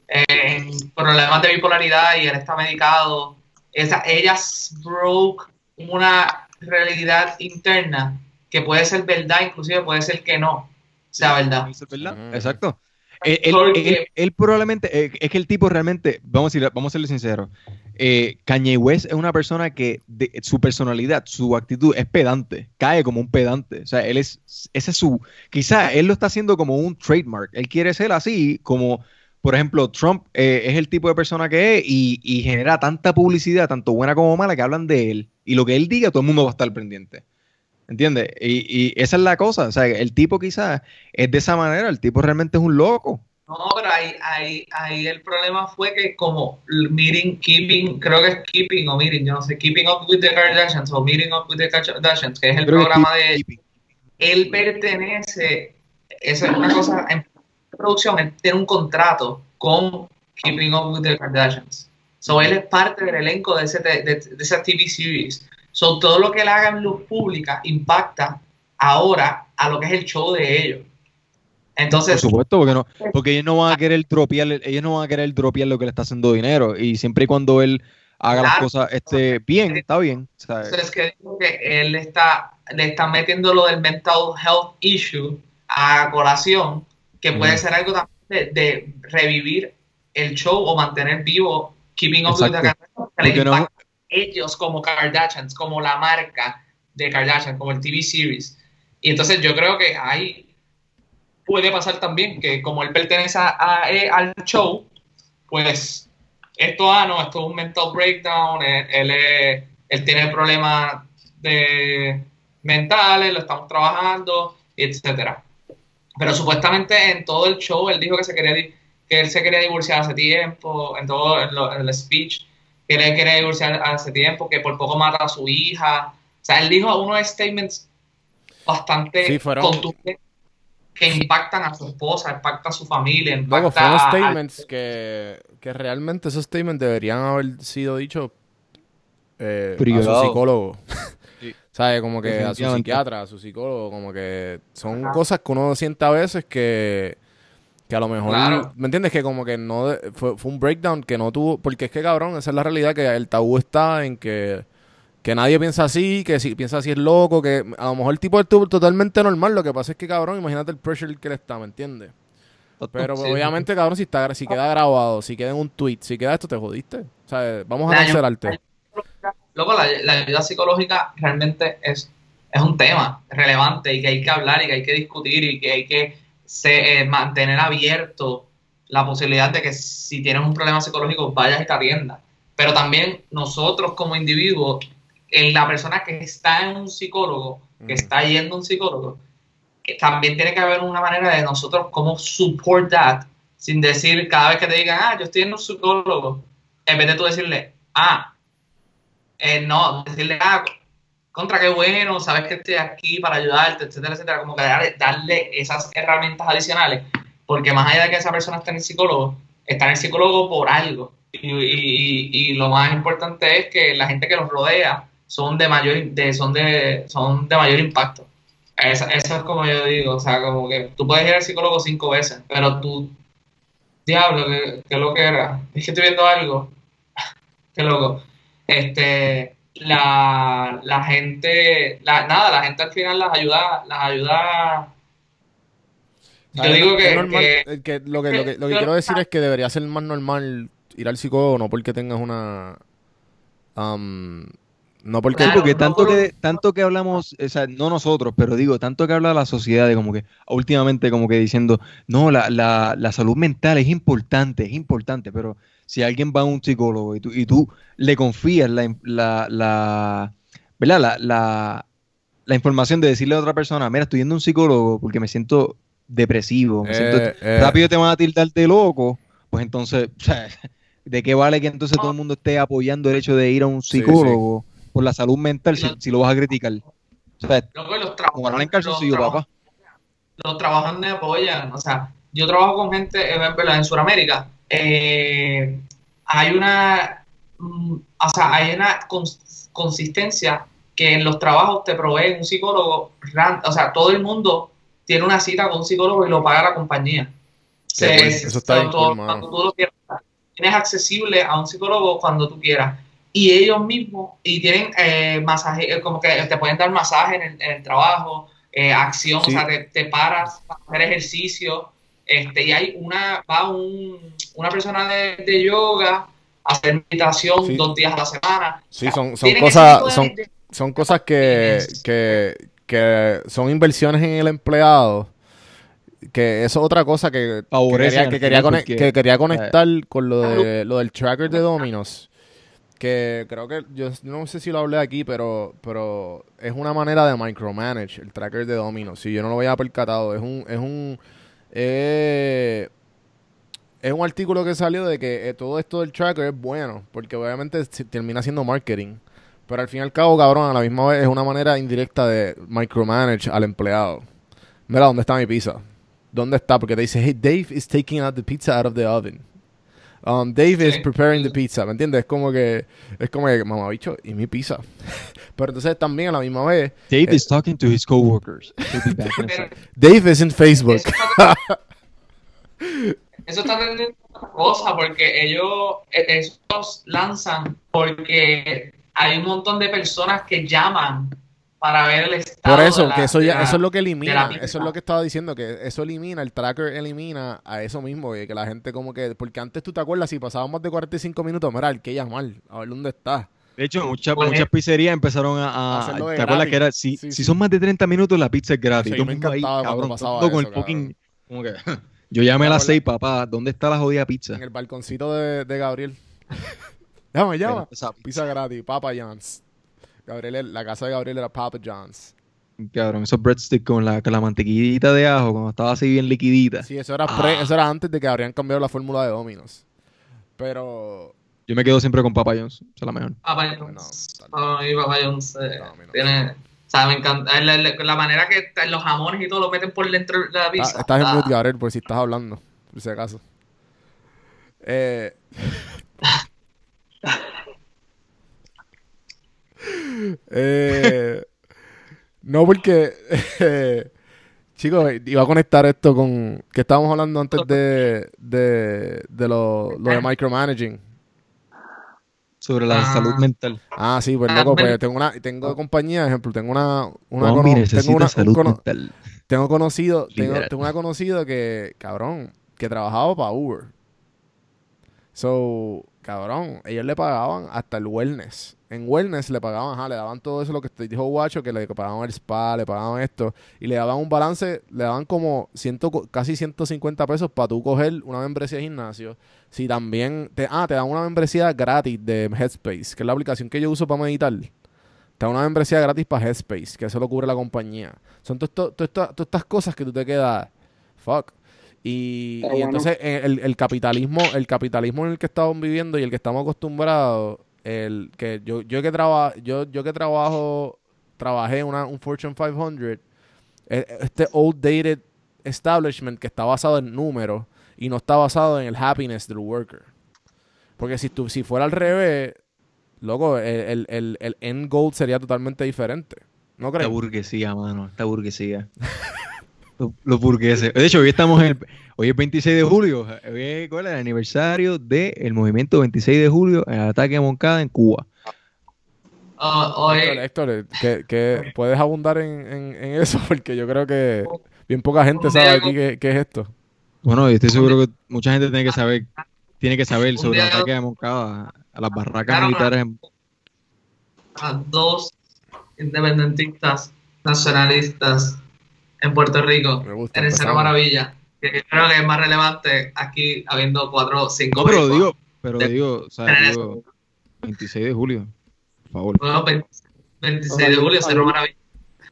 en problemas de bipolaridad y él está medicado. Esa, ella broke una realidad interna que puede ser verdad, inclusive puede ser que no sea verdad. Verdad, Ujú. exacto. Él, él- Porque- él- él probablemente, eh, es que el tipo realmente, vamos a, decir, vamos a serle sinceros, eh, Kanye West es una persona que de- su personalidad, su actitud es pedante, cae como un pedante. O sea, él es, ese es su, quizá él lo está haciendo como un trademark. Él quiere ser así, como, por ejemplo, Trump eh, es el tipo de persona que es y, y genera tanta publicidad, tanto buena como mala, que hablan de él. Y lo que él diga, todo el mundo va a estar pendiente. ¿Entiendes? Y, y esa es la cosa. O sea, el tipo quizás es de esa manera, el tipo realmente es un loco. No, pero ahí, ahí, ahí el problema fue que como meeting, keeping, creo que es keeping o meeting, yo no sé, keeping up with the Kardashians o meeting up with the Kardashians, que es el Creo programa de él pertenece, esa es una cosa, en producción, él tiene un contrato con Keeping Up with the Kardashians. So él es parte del elenco de, ese, de, de- esa TV series. So todo lo que él haga en luz pública impacta ahora a lo que es el show de ellos. Por Entonces, supuesto, porque no, porque ellos no van a querer dropear, ellos no van a querer dropear lo que le está haciendo dinero. Y siempre y cuando él haga las cosas este, bien, está bien. ¿sabes? Entonces, que que él está, le está metiendo lo del mental health issue a colación, que puede ser algo también de, de revivir el show o mantener vivo Keeping Up with the. Kardashians, no- ellos como Kardashians, como la marca de Kardashian, como el TV series. Y entonces yo creo que ahí puede pasar también que como él pertenece a- a- eh, al show, pues esto, ah, no, esto es un mental breakdown, él, él, es- él tiene problemas de mentales, lo estamos trabajando, etcétera. Pero supuestamente en todo el show él dijo que se quería que él se quería divorciar hace tiempo, en todo en lo- en el speech, que él quería divorciar hace tiempo, que por poco mata a su hija. O sea, él dijo unos statements bastante Sí, fueron- contundentes que impactan a su esposa, impactan a su familia, impactan Luego fueron a- statements que, que realmente esos statements deberían haber sido dichos eh, a su psicólogo. (laughs) ¿Sabes? Como que a su psiquiatra, a su psicólogo, como que son Ajá. cosas que uno siente a veces que, que a lo mejor, Claro. ¿me entiendes? Que como que no, de- fue, fue un breakdown que no tuvo, porque es que cabrón, esa es la realidad, que el tabú está en que, que nadie piensa así, que si piensa así es loco, que a lo mejor el tipo es totalmente normal, lo que pasa es que cabrón, imagínate el pressure que le está, ¿me entiendes? Pero Sí. obviamente, cabrón, si está si queda grabado, si queda en un tweet, si queda esto, te jodiste. O sea, vamos a La- cancelarte. Luego, la, la ayuda psicológica realmente es, es un tema relevante y que hay que hablar y que hay que discutir y que hay que se- eh, mantener abierto la posibilidad de que si tienes un problema psicológico vayas y te atiendas. Pero también nosotros como individuos, en la persona que está en un psicólogo, que está yendo a un psicólogo, también tiene que haber una manera de nosotros cómo support that, sin decir cada vez que te digan, ah, yo estoy en un psicólogo, en vez de tú decirle, ah, eh, no, decirle, ah, contra qué bueno, sabes que estoy aquí para ayudarte, etcétera, etcétera, como que darle, darle esas herramientas adicionales, porque más allá de que esa persona esté en el psicólogo, está en el psicólogo por algo. Y, y- lo más importante es que la gente que los rodea son de mayor, de, son de, son de mayor impacto. Eso, eso es como yo digo, o sea, como que tú puedes ir al psicólogo cinco veces, pero tú, diablo, ¿qué, qué lo que era? Es que estoy viendo algo. (laughs) Qué loco. Este, la, la gente, la, nada, la gente al final las ayuda, las ayuda. Yo digo Es que, normal, que- que lo que, lo que, lo que quiero decir es que debería ser más normal ir al psicólogo, no porque tengas una... am, no porque... Claro, porque tanto que, tanto que hablamos, o sea, no nosotros, pero digo, tanto que habla la sociedad de como que últimamente como que diciendo, no, la, la, la salud mental es importante, es importante, pero si alguien va a un psicólogo y tú, y tú le confías la, la, la, ¿verdad? La, la, la información de decirle a otra persona, mira, estoy yendo a un psicólogo porque me siento depresivo, me siento Eh, eh, rápido te van a tildar de loco, pues entonces, o sea, (laughs) ¿de qué vale que entonces todo el mundo esté apoyando el hecho de ir a un Sí, sí. psicólogo por la salud mental si, si lo vas a criticar? O sea, los en los papá. los apoyan. O sea, yo trabajo con gente, eh, ¿verdad? en Sudamérica. Eh, hay una, mm, o sea, hay una cons- consistencia que en los trabajos te provee un psicólogo. O sea, todo el mundo tiene una cita con un psicólogo y lo paga la compañía. Qué cool. Eso está bien todo- cool, mano. cuando tú lo quieras. Tienes accesible a un psicólogo cuando tú quieras. Y ellos mismos, y tienen eh, masaje, eh, como que te pueden dar masaje en el, en el trabajo, eh, acción, Sí. o sea, te, te paras para hacer ejercicio, este, y hay una, va un, una persona de, de yoga hacer meditación Sí. dos días a la semana. Sí, O sea, son, cosas, son, de- son cosas que, que, que son inversiones en el empleado. Que eso es otra cosa que, que quería, al que, quería final cone- porque- que quería conectar con lo, de, lo del tracker de Dominos. Que creo que, yo no sé si lo hablé aquí, pero, pero es una manera de micromanage el tracker de Dominos. Si yo no lo había percatado, es un, es un, eh, es un artículo que salió de que eh, todo esto del tracker es bueno, porque obviamente se- termina siendo marketing. Pero al fin y al cabo, cabrón, a la misma vez es una manera indirecta de micromanage al empleado. Mira, ¿dónde está mi pizza? ¿Dónde está? Porque te dice, hey, Dave is taking out the pizza out of the oven. Um, Dave is preparing the pizza, ¿me entiendes? Es como que, es como que, mamabicho, y mi pizza. (laughs) Pero entonces también a la misma vez, Dave is talking to his coworkers. (laughs) Dave is in Facebook. (laughs) eso está, teniendo otra cosa porque ellos, eh, ellos lanzan porque hay un montón de personas que llaman para ver el estado Por eso, de la- que eso ya, la- eso es lo que elimina, eso es lo que estaba diciendo, que eso elimina, el tracker elimina a eso mismo, que, que la gente como que, porque antes tú te acuerdas, si pasaban más de 45 minutos, mira, hay que llamar, a ver dónde está. De hecho, muchas, Pues, muchas pizzerías empezaron a... ¿Te acuerdas gratis. que era? Si, Sí, si son más de 30 minutos, la pizza es gratis. Sí, Todo me el mundo ahí, encantaba cuando cabrón, pasaba todo el mundo eso, con el fucking... como que, (laughs) yo llamé a las? 6, papá. ¿Dónde está la jodida pizza? En el balconcito de, de Gabriel. (laughs) llama, llama. Pizza gratis, Papa John's. Gabriel, la casa de Gabriel era Papa John's. Cabrón, esos breadsticks con la, con la mantequillita de ajo, cuando estaba así bien liquidita. Sí, eso era, pre- Ah. eso era antes de que habrían cambiado la fórmula de Dominos. Pero, Yo me quedo siempre con Papa John's, esa es la mejor. Papá No, John's. no, No, mi Papá John's eh, No, no. tiene. O sea, me encanta. La, la- la manera que los jamones y todo lo meten por dentro de la Ah, pizza. estás en Ah, mute, Gabriel, por si estás hablando, por si acaso. Eh, (laughs) eh, no, porque, (laughs) eh, chicos, iba a conectar esto con que estábamos hablando antes de, de, de lo, lo de micromanaging. Sobre la Ah. salud mental. Ah, sí, pues Ah, loco, bueno. pues tengo una, tengo compañía, ejemplo, tengo una, una, cono- tengo una, un salud cono- mental. tengo conocido, tengo, tengo una conocido que, cabrón, que trabajaba para Uber. So, cabrón, ellos le pagaban hasta el wellness. En wellness le pagaban, ajá, le daban todo eso lo que te dijo Guacho, que le pagaban el spa, le pagaban esto, y le daban un balance, le daban como ciento, casi 150 pesos para tú coger una membresía de gimnasio. Si también, te, ah, te dan una membresía gratis de Headspace, que es la aplicación que yo uso para meditar. Te da una membresía gratis para Headspace, que eso lo cubre la compañía. Son todas estas cosas que tú te quedas, fuck. Y, Está y bueno. entonces eh, el, el capitalismo, el capitalismo en el que estamos viviendo y el que estamos acostumbrados, el que yo, yo que traba, yo, yo que trabajo, trabajé en una, un Fortune 500, eh, este old dated establishment que está basado en números y no está basado en el happiness del worker. Porque si, tú, si fuera al revés, loco, el, el, el, el end goal sería totalmente diferente. ¿No Esta crees? burguesía, mano, esta burguesía. (laughs) los, los burgueses. De hecho, hoy estamos en el, hoy es 26 de julio. Hoy es ¿cuál es? el aniversario del movimiento 26 de julio, el ataque a Moncada en Cuba. Ah, Héctor, hoy, Héctor, ¿qué, qué- puedes abundar en, en- en eso? (laughs) Porque yo creo que bien poca gente sabe aquí qué, qué es esto. Bueno, yo estoy seguro que mucha gente tiene que saber, tiene que saber sobre el ataque a Moncada, a las barracas militares. en- a dos independentistas nacionalistas en Puerto Rico, Me gusta, en el Cerro. Maravilla, que creo que es más relevante aquí habiendo cuatro o cinco. No, pero digo, pero De- digo, o sea, tener digo, 26 de julio, por favor. Bueno, 20 26 de julio, Cerro Maravilla.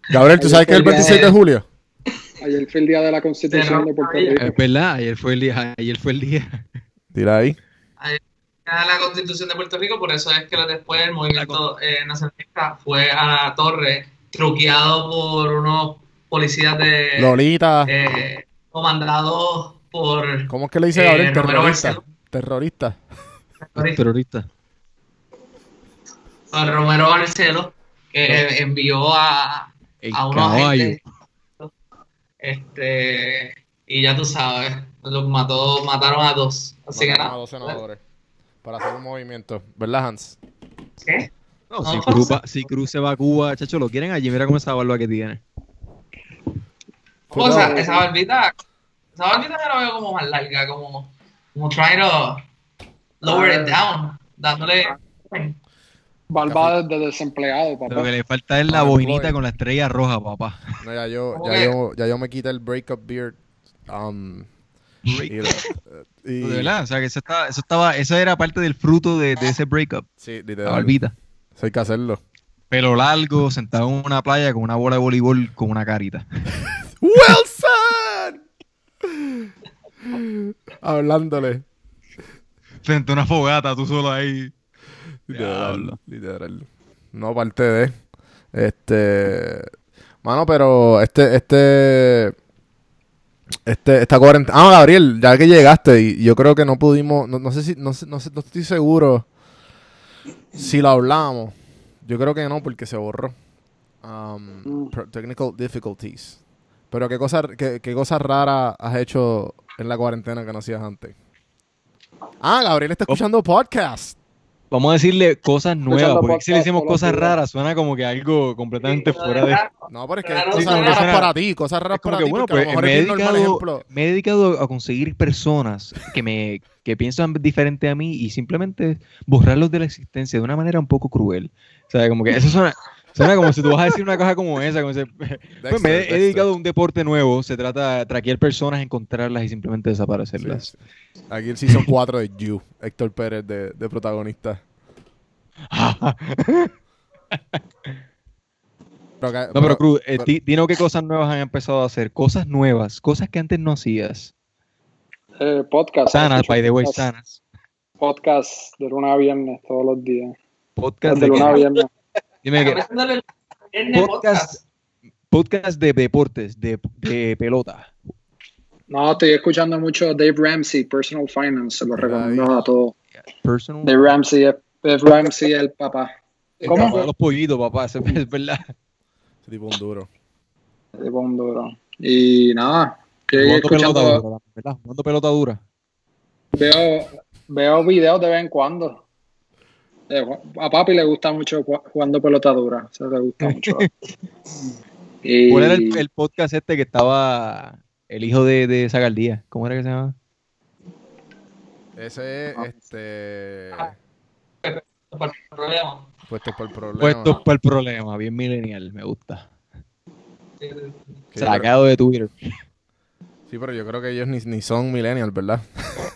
Gabriel, ¿tú sabes que es el fue el 26 de julio? Ayer fue el día de la Constitución de Puerto Rico. Es verdad, ayer fue el día, ayer fue el día. Tira ahí. a la constitución de Puerto Rico, por eso es que después el movimiento eh, nacionalista fue a la torre, truqueado por unos policías de Lolita. eh, comandados por ¿Cómo es que le dice eh, Gabriel? Romero Terrorista. Barceló. Terrorista. Terrorista. por Romero Barcelo, que envió a, El a unos caballo. agentes, este y ya tú sabes, los mató, mataron a dos. Así que Mataron a nada. dos senadores para hacer un movimiento. ¿Verdad, Hans? ¿Qué? No, No, si, si Cruz se va a Cuba, chacho, lo quieren allí, mira cómo esa barba que tiene. O sea, esa barbita, esa barbita yo la veo como más larga, como, como trying to lower it down, dándole. Barba de desempleado, Lo papá. que le falta es la boinita con la estrella roja, papá. No, ya yo, ¿Cómo ya yo, ya yo me quité el breakup beard. um, y, y- De verdad, o sea, que eso estaba, eso estaba, eso era parte del fruto de, de ese breakup, Sí, la literal. barbita. Eso hay que hacerlo. Pelo largo, sentado en una playa con una bola de voleibol con una carita. (laughs) ¡Wilson! Hablándole. Frente a una fogata, tú solo ahí. Literal, literal. No parte de. Este. Mano, pero este, este. Este, esta cuarentena. Ah, Gabriel, ya que llegaste, y yo creo que no pudimos. No, no sé si. No, sé, no, sé- no estoy seguro si lo hablamos. Yo creo que no, porque se borró. Um, Mm. technical difficulties. Pero qué cosas qué, qué cosas raras has hecho en la cuarentena que no hacías antes. Ah, Gabriel está escuchando podcast. Vamos a decirle cosas nuevas, Escuchando porque si le decimos cosas raras, suena como que algo completamente fuera de... No, pero es que Claro, cosas raras suena- para ti, cosas raras para que, ti, bueno, pues lo mejor me he, es bien normal dedicado, ejemplo. me he dedicado a conseguir personas que me que piensan diferente a mí y simplemente borrarlos de la existencia de una manera un poco cruel. O sea, como que eso suena, suena como si tú vas a decir una cosa como esa. Como si- (laughs) pues me he, dedicado a un deporte nuevo. Se trata de traquear personas, encontrarlas y simplemente desaparecerlas. Sí. Aquí el season 4 de You, Héctor Pérez de, de protagonista. (laughs) Pero No, pero Cruz, eh, pero- di- dinos qué cosas nuevas han empezado a hacer. Cosas nuevas, cosas que antes no hacías. Eh, podcast. Sanas, by the way, podcast- sanas. Podcast de luna a viernes todos los días. Podcast De de, luna a viernes. Dime el podcast. de deportes, de, de pelota. No, estoy escuchando mucho Dave Ramsey, Personal Finance, se lo recomiendo a todos. Personal. Dave Ramsey, es- Dave Ramsey es el papá. El ¿Cómo? papá de los pollitos, papá, es verdad. Ese tipo un duro. Es un duro. Y nada, estoy Jugando pelota escuchando, dura, ¿verdad? Pelota dura. veo, veo videos de vez en cuando. Eh, a papi le gusta mucho ju- jugando pelota dura, eso le gusta (laughs) mucho. Y (laughs) ¿Cuál era el, el podcast este que estaba el hijo de, de Zagaldía? ¿Cómo era que se llama? Ese es Ah. este. Para el problema. Puesto por el problema. Puestos para el problema, bien millennial, me gusta. Sacado de Twitter. sí, pero yo creo que ellos ni, ni son millennials, ¿verdad? (laughs)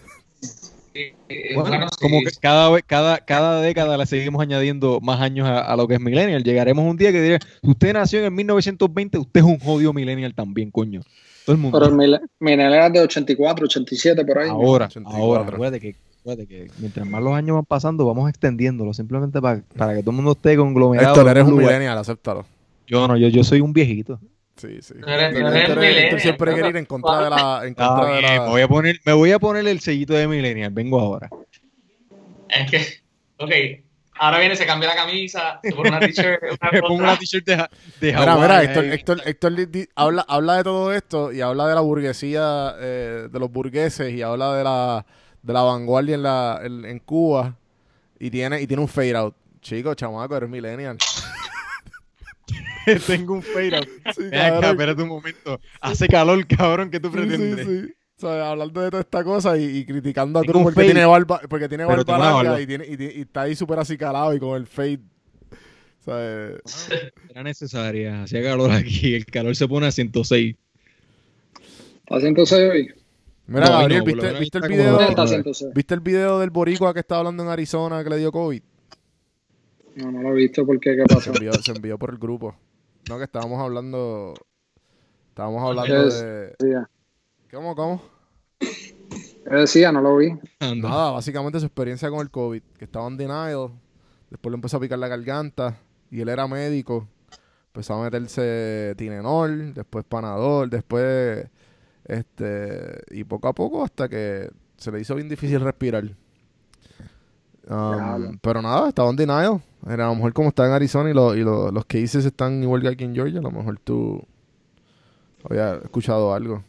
Eh, Bueno, bueno, sí. como que cada, vez- cada, cada década le seguimos añadiendo más años a, a lo que es millennial. Llegaremos un día que diré, si usted nació en el 1920, usted es un jodido millennial también, coño. Todo el mundo. Pero mi, mi nene era de 84, 87 por ahí. ahora, 84. ahora, acuérdate que, acuérdate que mientras más los años van pasando, vamos extendiéndolo, simplemente para, para que todo el mundo esté conglomerado. Héctor, eres un lugar. millennial, acéptalo. Yo no, yo, yo soy un viejito. Sí, sí. Héctor- Héctor- Héctor siempre no. ir en contra de la... En contra de bien, la... me, voy a poner, me voy a poner el sellito de millennial, vengo ahora. Es que, ok, ahora viene, se cambia la camisa, se pone una t-shirt, pongo (laughs) cosa. una t-shirt de, de Mira, mira. Héctor, Héctor, Héctor di- di- habla, habla de todo esto y habla de la burguesía, eh, de los burgueses y habla de la, de la vanguardia en, la, en, en Cuba y tiene, y tiene un fade out. Chico, chamaco, eres millennial. (laughs) Tengo un fade out. Sí, espérate un momento. Hace calor, cabrón, que tú pretendes. sí, sí. O sea, hablando de toda esta cosa y, y criticando a Cruz porque tiene barba, porque tiene barba larga barba. y, tiene, y, está ahí súper acicalado y con el fade. O sea, eh, (laughs) Era necesaria. Hacía calor aquí. El calor se pone a 106. ¿Está 106 hoy? Mira, No, Gabriel, no, ¿viste, ¿viste el video? de- Está 106. ¿Viste el video del boricua que estaba hablando en Arizona que le dio COVID? No, no lo he visto porque ¿qué pasó? Se envió, se envió por el grupo. No, que estábamos hablando. Estábamos hablando de. ¿Cómo, cómo? ¿Qué decía? No lo vi. Nada, básicamente su experiencia con el COVID. Que estaba en denial. Después le empezó a picar la garganta. Y él era médico. Empezó a meterse Tinenol. Después Panadol. Después. Este. Y poco a poco hasta que se le hizo bien difícil respirar. Um, pero nada, estaba en denial. Era, a lo mejor como está en Arizona y, lo- y lo- los cases están igual que aquí en Georgia, a lo mejor tú habías escuchado algo.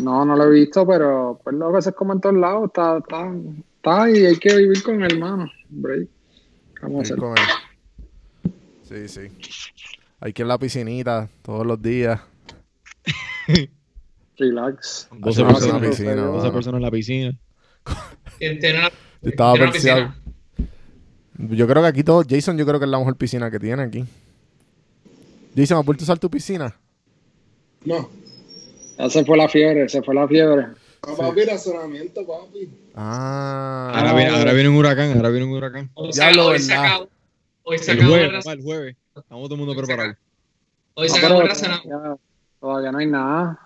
No, no lo he visto, pero pues lo que se come en todos lados está, está, está ahí, hay que vivir con el hermano. Break. Vamos a hacer. con él. Sí, sí. Hay que ir a la piscinita todos los días. Relax. 12 Vamos a personas, una piscina, 12 mano. personas en la piscina. Tiene tiene una, Yo estaba piscina. Yo creo que aquí todo, Jason, yo creo que es la mejor piscina que tiene aquí. Jason, ¿has vuelto a usar tu piscina? No. Ya se fue la fiebre, se fue la fiebre. Ah, papi, razonamiento, papi. Ah. Ahora viene, ahora viene un huracán, ahora viene un huracán. Hoy, Ya se, lo hoy se acabó, hoy se El acabó el jueves, el jueves. Estamos todo el mundo Hoy se preparado. hoy se acabó el razonamiento. todavía no hay nada.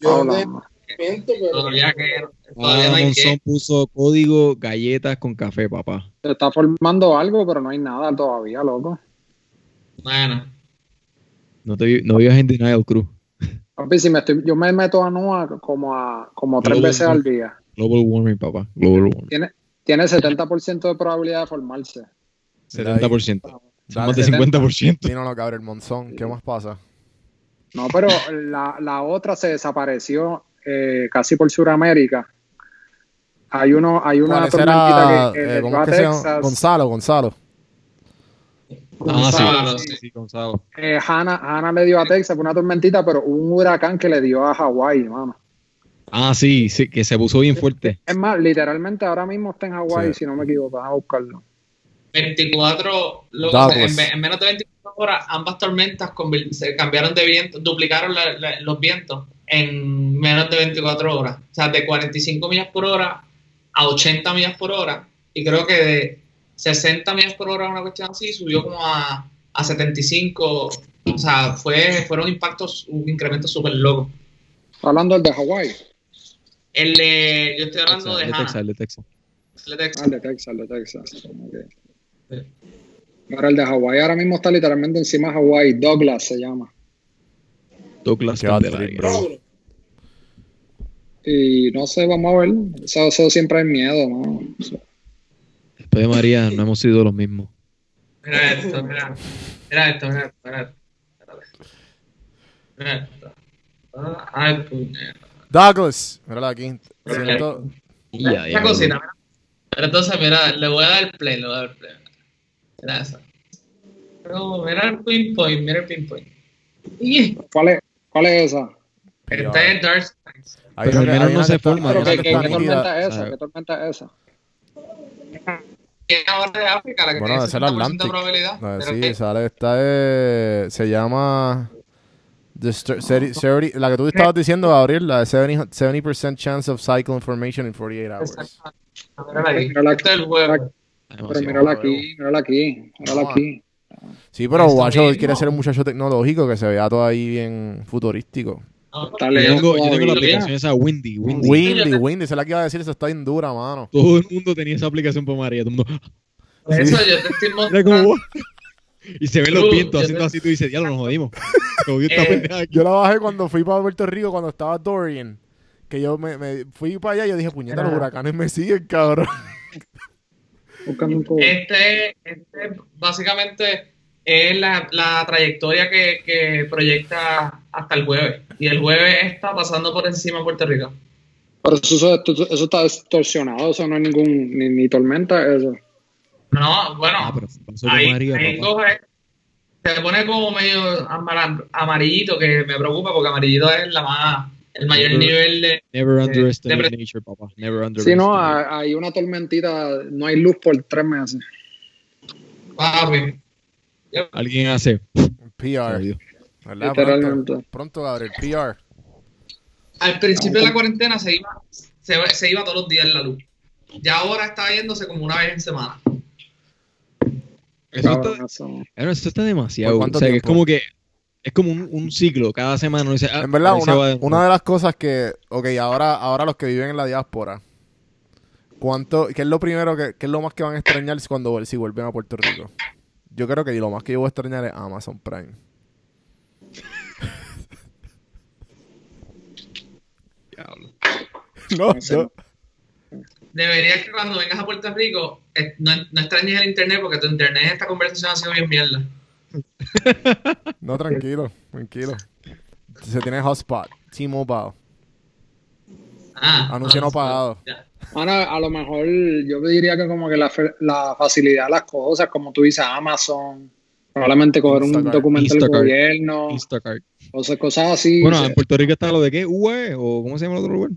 Yo Hablamos. Razonamiento, pero. Todavía que todavía no hay Monzón que. puso código galletas con café, papá. Se está formando algo, pero no hay nada todavía, loco. Bueno, No, te, no vivas en Denial Cruz. Papi, si me estoy, yo me meto a NUA como, a, como tres Global veces al día. Global warming, papá. Global warming. Tiene, tiene 70% de probabilidad de formarse. 70%. Son Dale, más de 70. 50%. Dínoslo, Gabriel Monzón. ¿Qué más pasa? No, pero la, la otra se desapareció eh, casi por Sudamérica. Hay uno, hay una ¿Cuál tormentita era? que, que eh, llegó ¿Cómo a? Texas. Gonzalo, Gonzalo. Ah, sí. Gonzalo, sí, sí, Gonzalo. Eh, Hannah, Hannah le dio a Texas fue una tormentita, pero hubo un huracán que le dio a Hawái, mano. Ah, sí, sí, que se puso bien fuerte. Es más, literalmente ahora mismo está en Hawái, Sí. si no me equivoco, vamos a buscarlo. 24, lo- en, menos de 24 horas, ambas tormentas se cambiaron de viento, duplicaron la- la- los vientos en menos de 24 horas. O sea, de 45 millas por hora a 80 millas por hora. Y creo que de 60 millas por hora, una cuestión así, subió como a, a 75. O sea, fue, fueron impactos, un incremento súper loco. Hablando del de Hawái. El de, yo estoy hablando Texas, de Texas, el de Texas. el de Texas. Ah, el de Texas, el de Texas. como que- Ahora el de Hawái ahora mismo está literalmente encima de Hawái. Douglas se llama. Douglas Candelaria. Y no sé, vamos a ver. Eso, eso siempre hay miedo, ¿no? Después de María no hemos sido los mismos. Mira esto, mira. Mira esto, mira esto, mira esto. Mira esto. Ay. Douglas. Mírala aquí. Siento- Ya, ya, mira. Pero entonces, mira, le voy a dar el play, le voy a dar el play. Mira eso. Pero mira el pinpoint, mira el pinpoint. Y ¿Cuál es, cuál es esa? está en Dark. Hay Pero al menos no se forma, ¿Pero qué, que qué- tormenta es esa? ¿Qué tormenta es esa? Ahora de África, la que Bueno, 60% de Atlantic. probabilidad. Sí, sale, está, se llama la que tú estabas diciendo, Gabriel, la de 70%, 70% chance of cycle information in 48 hours. Mírala ahí. Mírala es el juego. Pero mírala aquí, mírala aquí, mírala aquí. Sí, pero Guacho mismo. quiere ser un muchacho tecnológico que se vea todo ahí bien futurístico. Está Yo tengo, yo tengo la aplicación esa Windy, Windy. Windy, Windy, esa es la que iba a decir, esa está bien dura, mano. Todo el mundo tenía esa aplicación para María. Todo el mundo, Por eso yo te estoy (laughs) mostrando. (laughs) y se ven los vientos haciendo te- así. Tú dices, ya nos jodimos. (laughs) Yo Eh. Yo la bajé cuando fui para Puerto Rico, cuando estaba Dorian. Que yo me, me fui para allá y yo dije, puñeta, los huracanes me siguen, cabrón. Este, este básicamente es la, la trayectoria que, que proyecta hasta el jueves. Y el jueves está pasando por encima de Puerto Rico. Pero eso, eso, eso está distorsionado, eso no es ningún, ni, ni tormenta, eso. No, bueno, Ah, pero ahí, María, ahí coge, se pone como medio amar- amarillito, que me preocupa porque amarillito es la más, el mayor nivel de... Never underestimate depre- nature, papá. Never Si underestimate. no, hay hay una tormentita, no hay luz por tres meses. Papi. Alguien hace. PR. Pronto, pronto, Gabriel, PR. Al principio de la cuarentena se iba, se, se iba todos los días la luz. Ya ahora está yéndose como una vez en semana. Eso está, eso. Demasiado. ¿Por O cuánto sea, que es como que es como un, un ciclo. Cada semana dice, ah, En verdad, una, va de- una de las cosas que, ok, ahora, ahora los que viven en la diáspora, ¿cuánto, ¿qué es lo primero, que, qué es lo más que van a extrañar cuando si vuelven a Puerto Rico? Yo creo que lo más que yo voy a extrañar es Amazon Prime. Diablo. no, No. Deberías que cuando vengas a Puerto Rico eh, no, no extrañes el internet porque tu internet en esta conversación ha sido bien mierda. No, tranquilo, tranquilo. Se tiene hotspot, T-Mobile, Ah, anuncio no pagado. Ahora, a lo mejor yo diría que como que la, fe- la facilidad de las cosas, como tú dices, Amazon, probablemente coger un Instacart. documento del gobierno, Instacart. o sea, cosas así. Bueno, en Puerto Rico está lo de qué, UE, o ¿cómo se llama el otro lugar?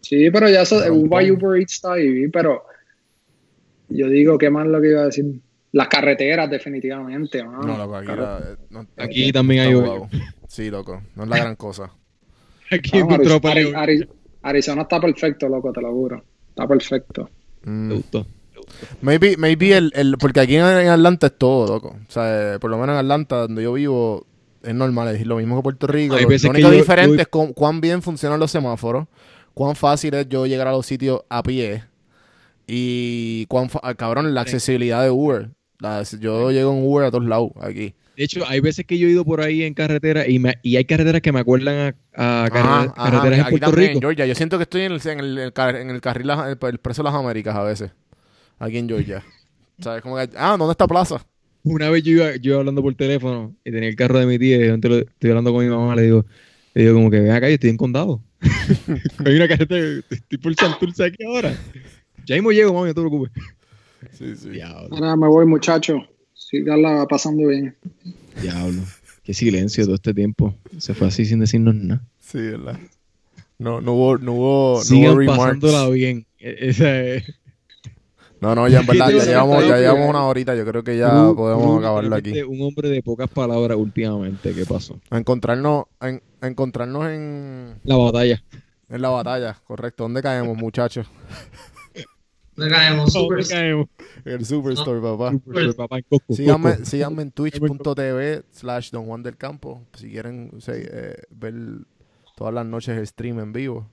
Sí, pero ya eso. Uber, Uber Eats está ahí, pero yo digo, ¿qué más lo que iba a decir? Las carreteras, definitivamente. No, loco, aquí, la- no- Aquí también hay guau. Sí, loco, no es la gran cosa. (laughs) Aquí No, encontró Ari- paleo. Ari- Ari- Arizona está perfecto, loco, te lo juro. Está perfecto. Mm. Me gustó. Maybe, maybe el, el, porque aquí en, Atlanta es todo, loco. O sea, eh, por lo menos en Atlanta, donde yo vivo, es normal, es lo mismo que Puerto Rico. Lo, único diferente yo- es cu- cuán bien funcionan los semáforos, cuán fácil es yo llegar a los sitios a pie y cuán, fa- ah, cabrón, la accesibilidad de Uber. La- yo llego en Uber a todos lados aquí. De hecho, hay veces que yo he ido por ahí en carretera y, me- y hay carreteras que me acuerdan a, a carre- Ajá, ajá, carreteras en aquí Puerto también, Rico. en Georgia. Yo siento que estoy en el, en el, en el carril, el, el preso de las Américas a veces. Aquí en Georgia. ¿Sabes? Como que, ah, ¿dónde está Plaza? Una vez yo iba, yo iba hablando por teléfono y tenía el carro de mi tía y lo- estoy hablando con mi mamá, le digo, le digo como que ven acá, yo estoy en condado. (laughs) hay una carretera, estoy por Santurce aquí ahora. Ya mismo llego, mami, no te preocupes. Sí, sí. Diablo, Ahora me voy, muchacho. Síganla pasando bien. diablo. Qué silencio todo este tiempo. Se fue así sin decirnos nada. Sí, ¿verdad? No, no hubo, no hubo, no Sigan hubo remarks. pasándola bien. E- Esa es. No, no, ya en verdad, ya llevamos, ya llevamos una horita. Yo creo que ya podemos tú, acabarlo aquí. Un hombre de pocas palabras últimamente. ¿Qué pasó? A encontrarnos, en- a encontrarnos en, La batalla. en la batalla, correcto. ¿Dónde caemos, muchachos? No caemos ¿Dónde súper. caemos? El Superstore, papá. Super Síganme, en twitch.tv slash Don Juan del Campo. Si quieren o sea, eh, ver todas las noches el stream en vivo,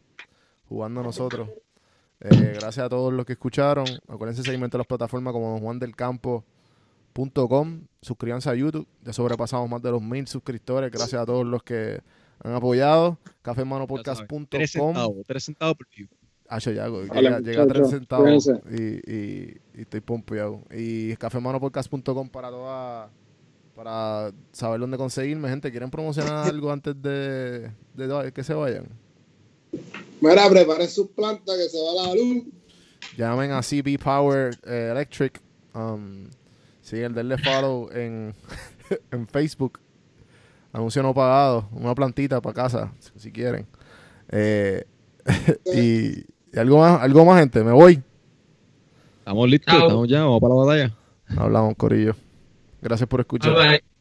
jugando nosotros. Eh, gracias a todos los que escucharon. Acuérdense de seguirme en todas las plataformas como Don Juan del Campo.com. Suscríbanse a YouTube. Ya sobrepasamos más de los mil suscriptores. Gracias a todos los que han apoyado. Ya sabes, Tres Cafemanopodcast.com. centavos. Tres centavos por view. Hacho, ya, llega, llega a 3 muchachos, centavos y, y, y estoy pompeado. Y cafemanopodcast.com para toda, para saber dónde conseguirme. Gente, ¿quieren promocionar (laughs) algo antes de, de que se vayan? Mira, preparen sus plantas que se va la luz. Llamen a CB Power eh, Electric. Um, siguen, denle follow en, (laughs) en Facebook. Anuncio no pagado. Una plantita para casa, si, si quieren. Eh, (laughs) y, y algo más, algo más, gente. Me voy. Estamos listos. Chao. Estamos ya. Vamos para la batalla. Hablamos, Corillo. Gracias por escuchar. Bye, bye.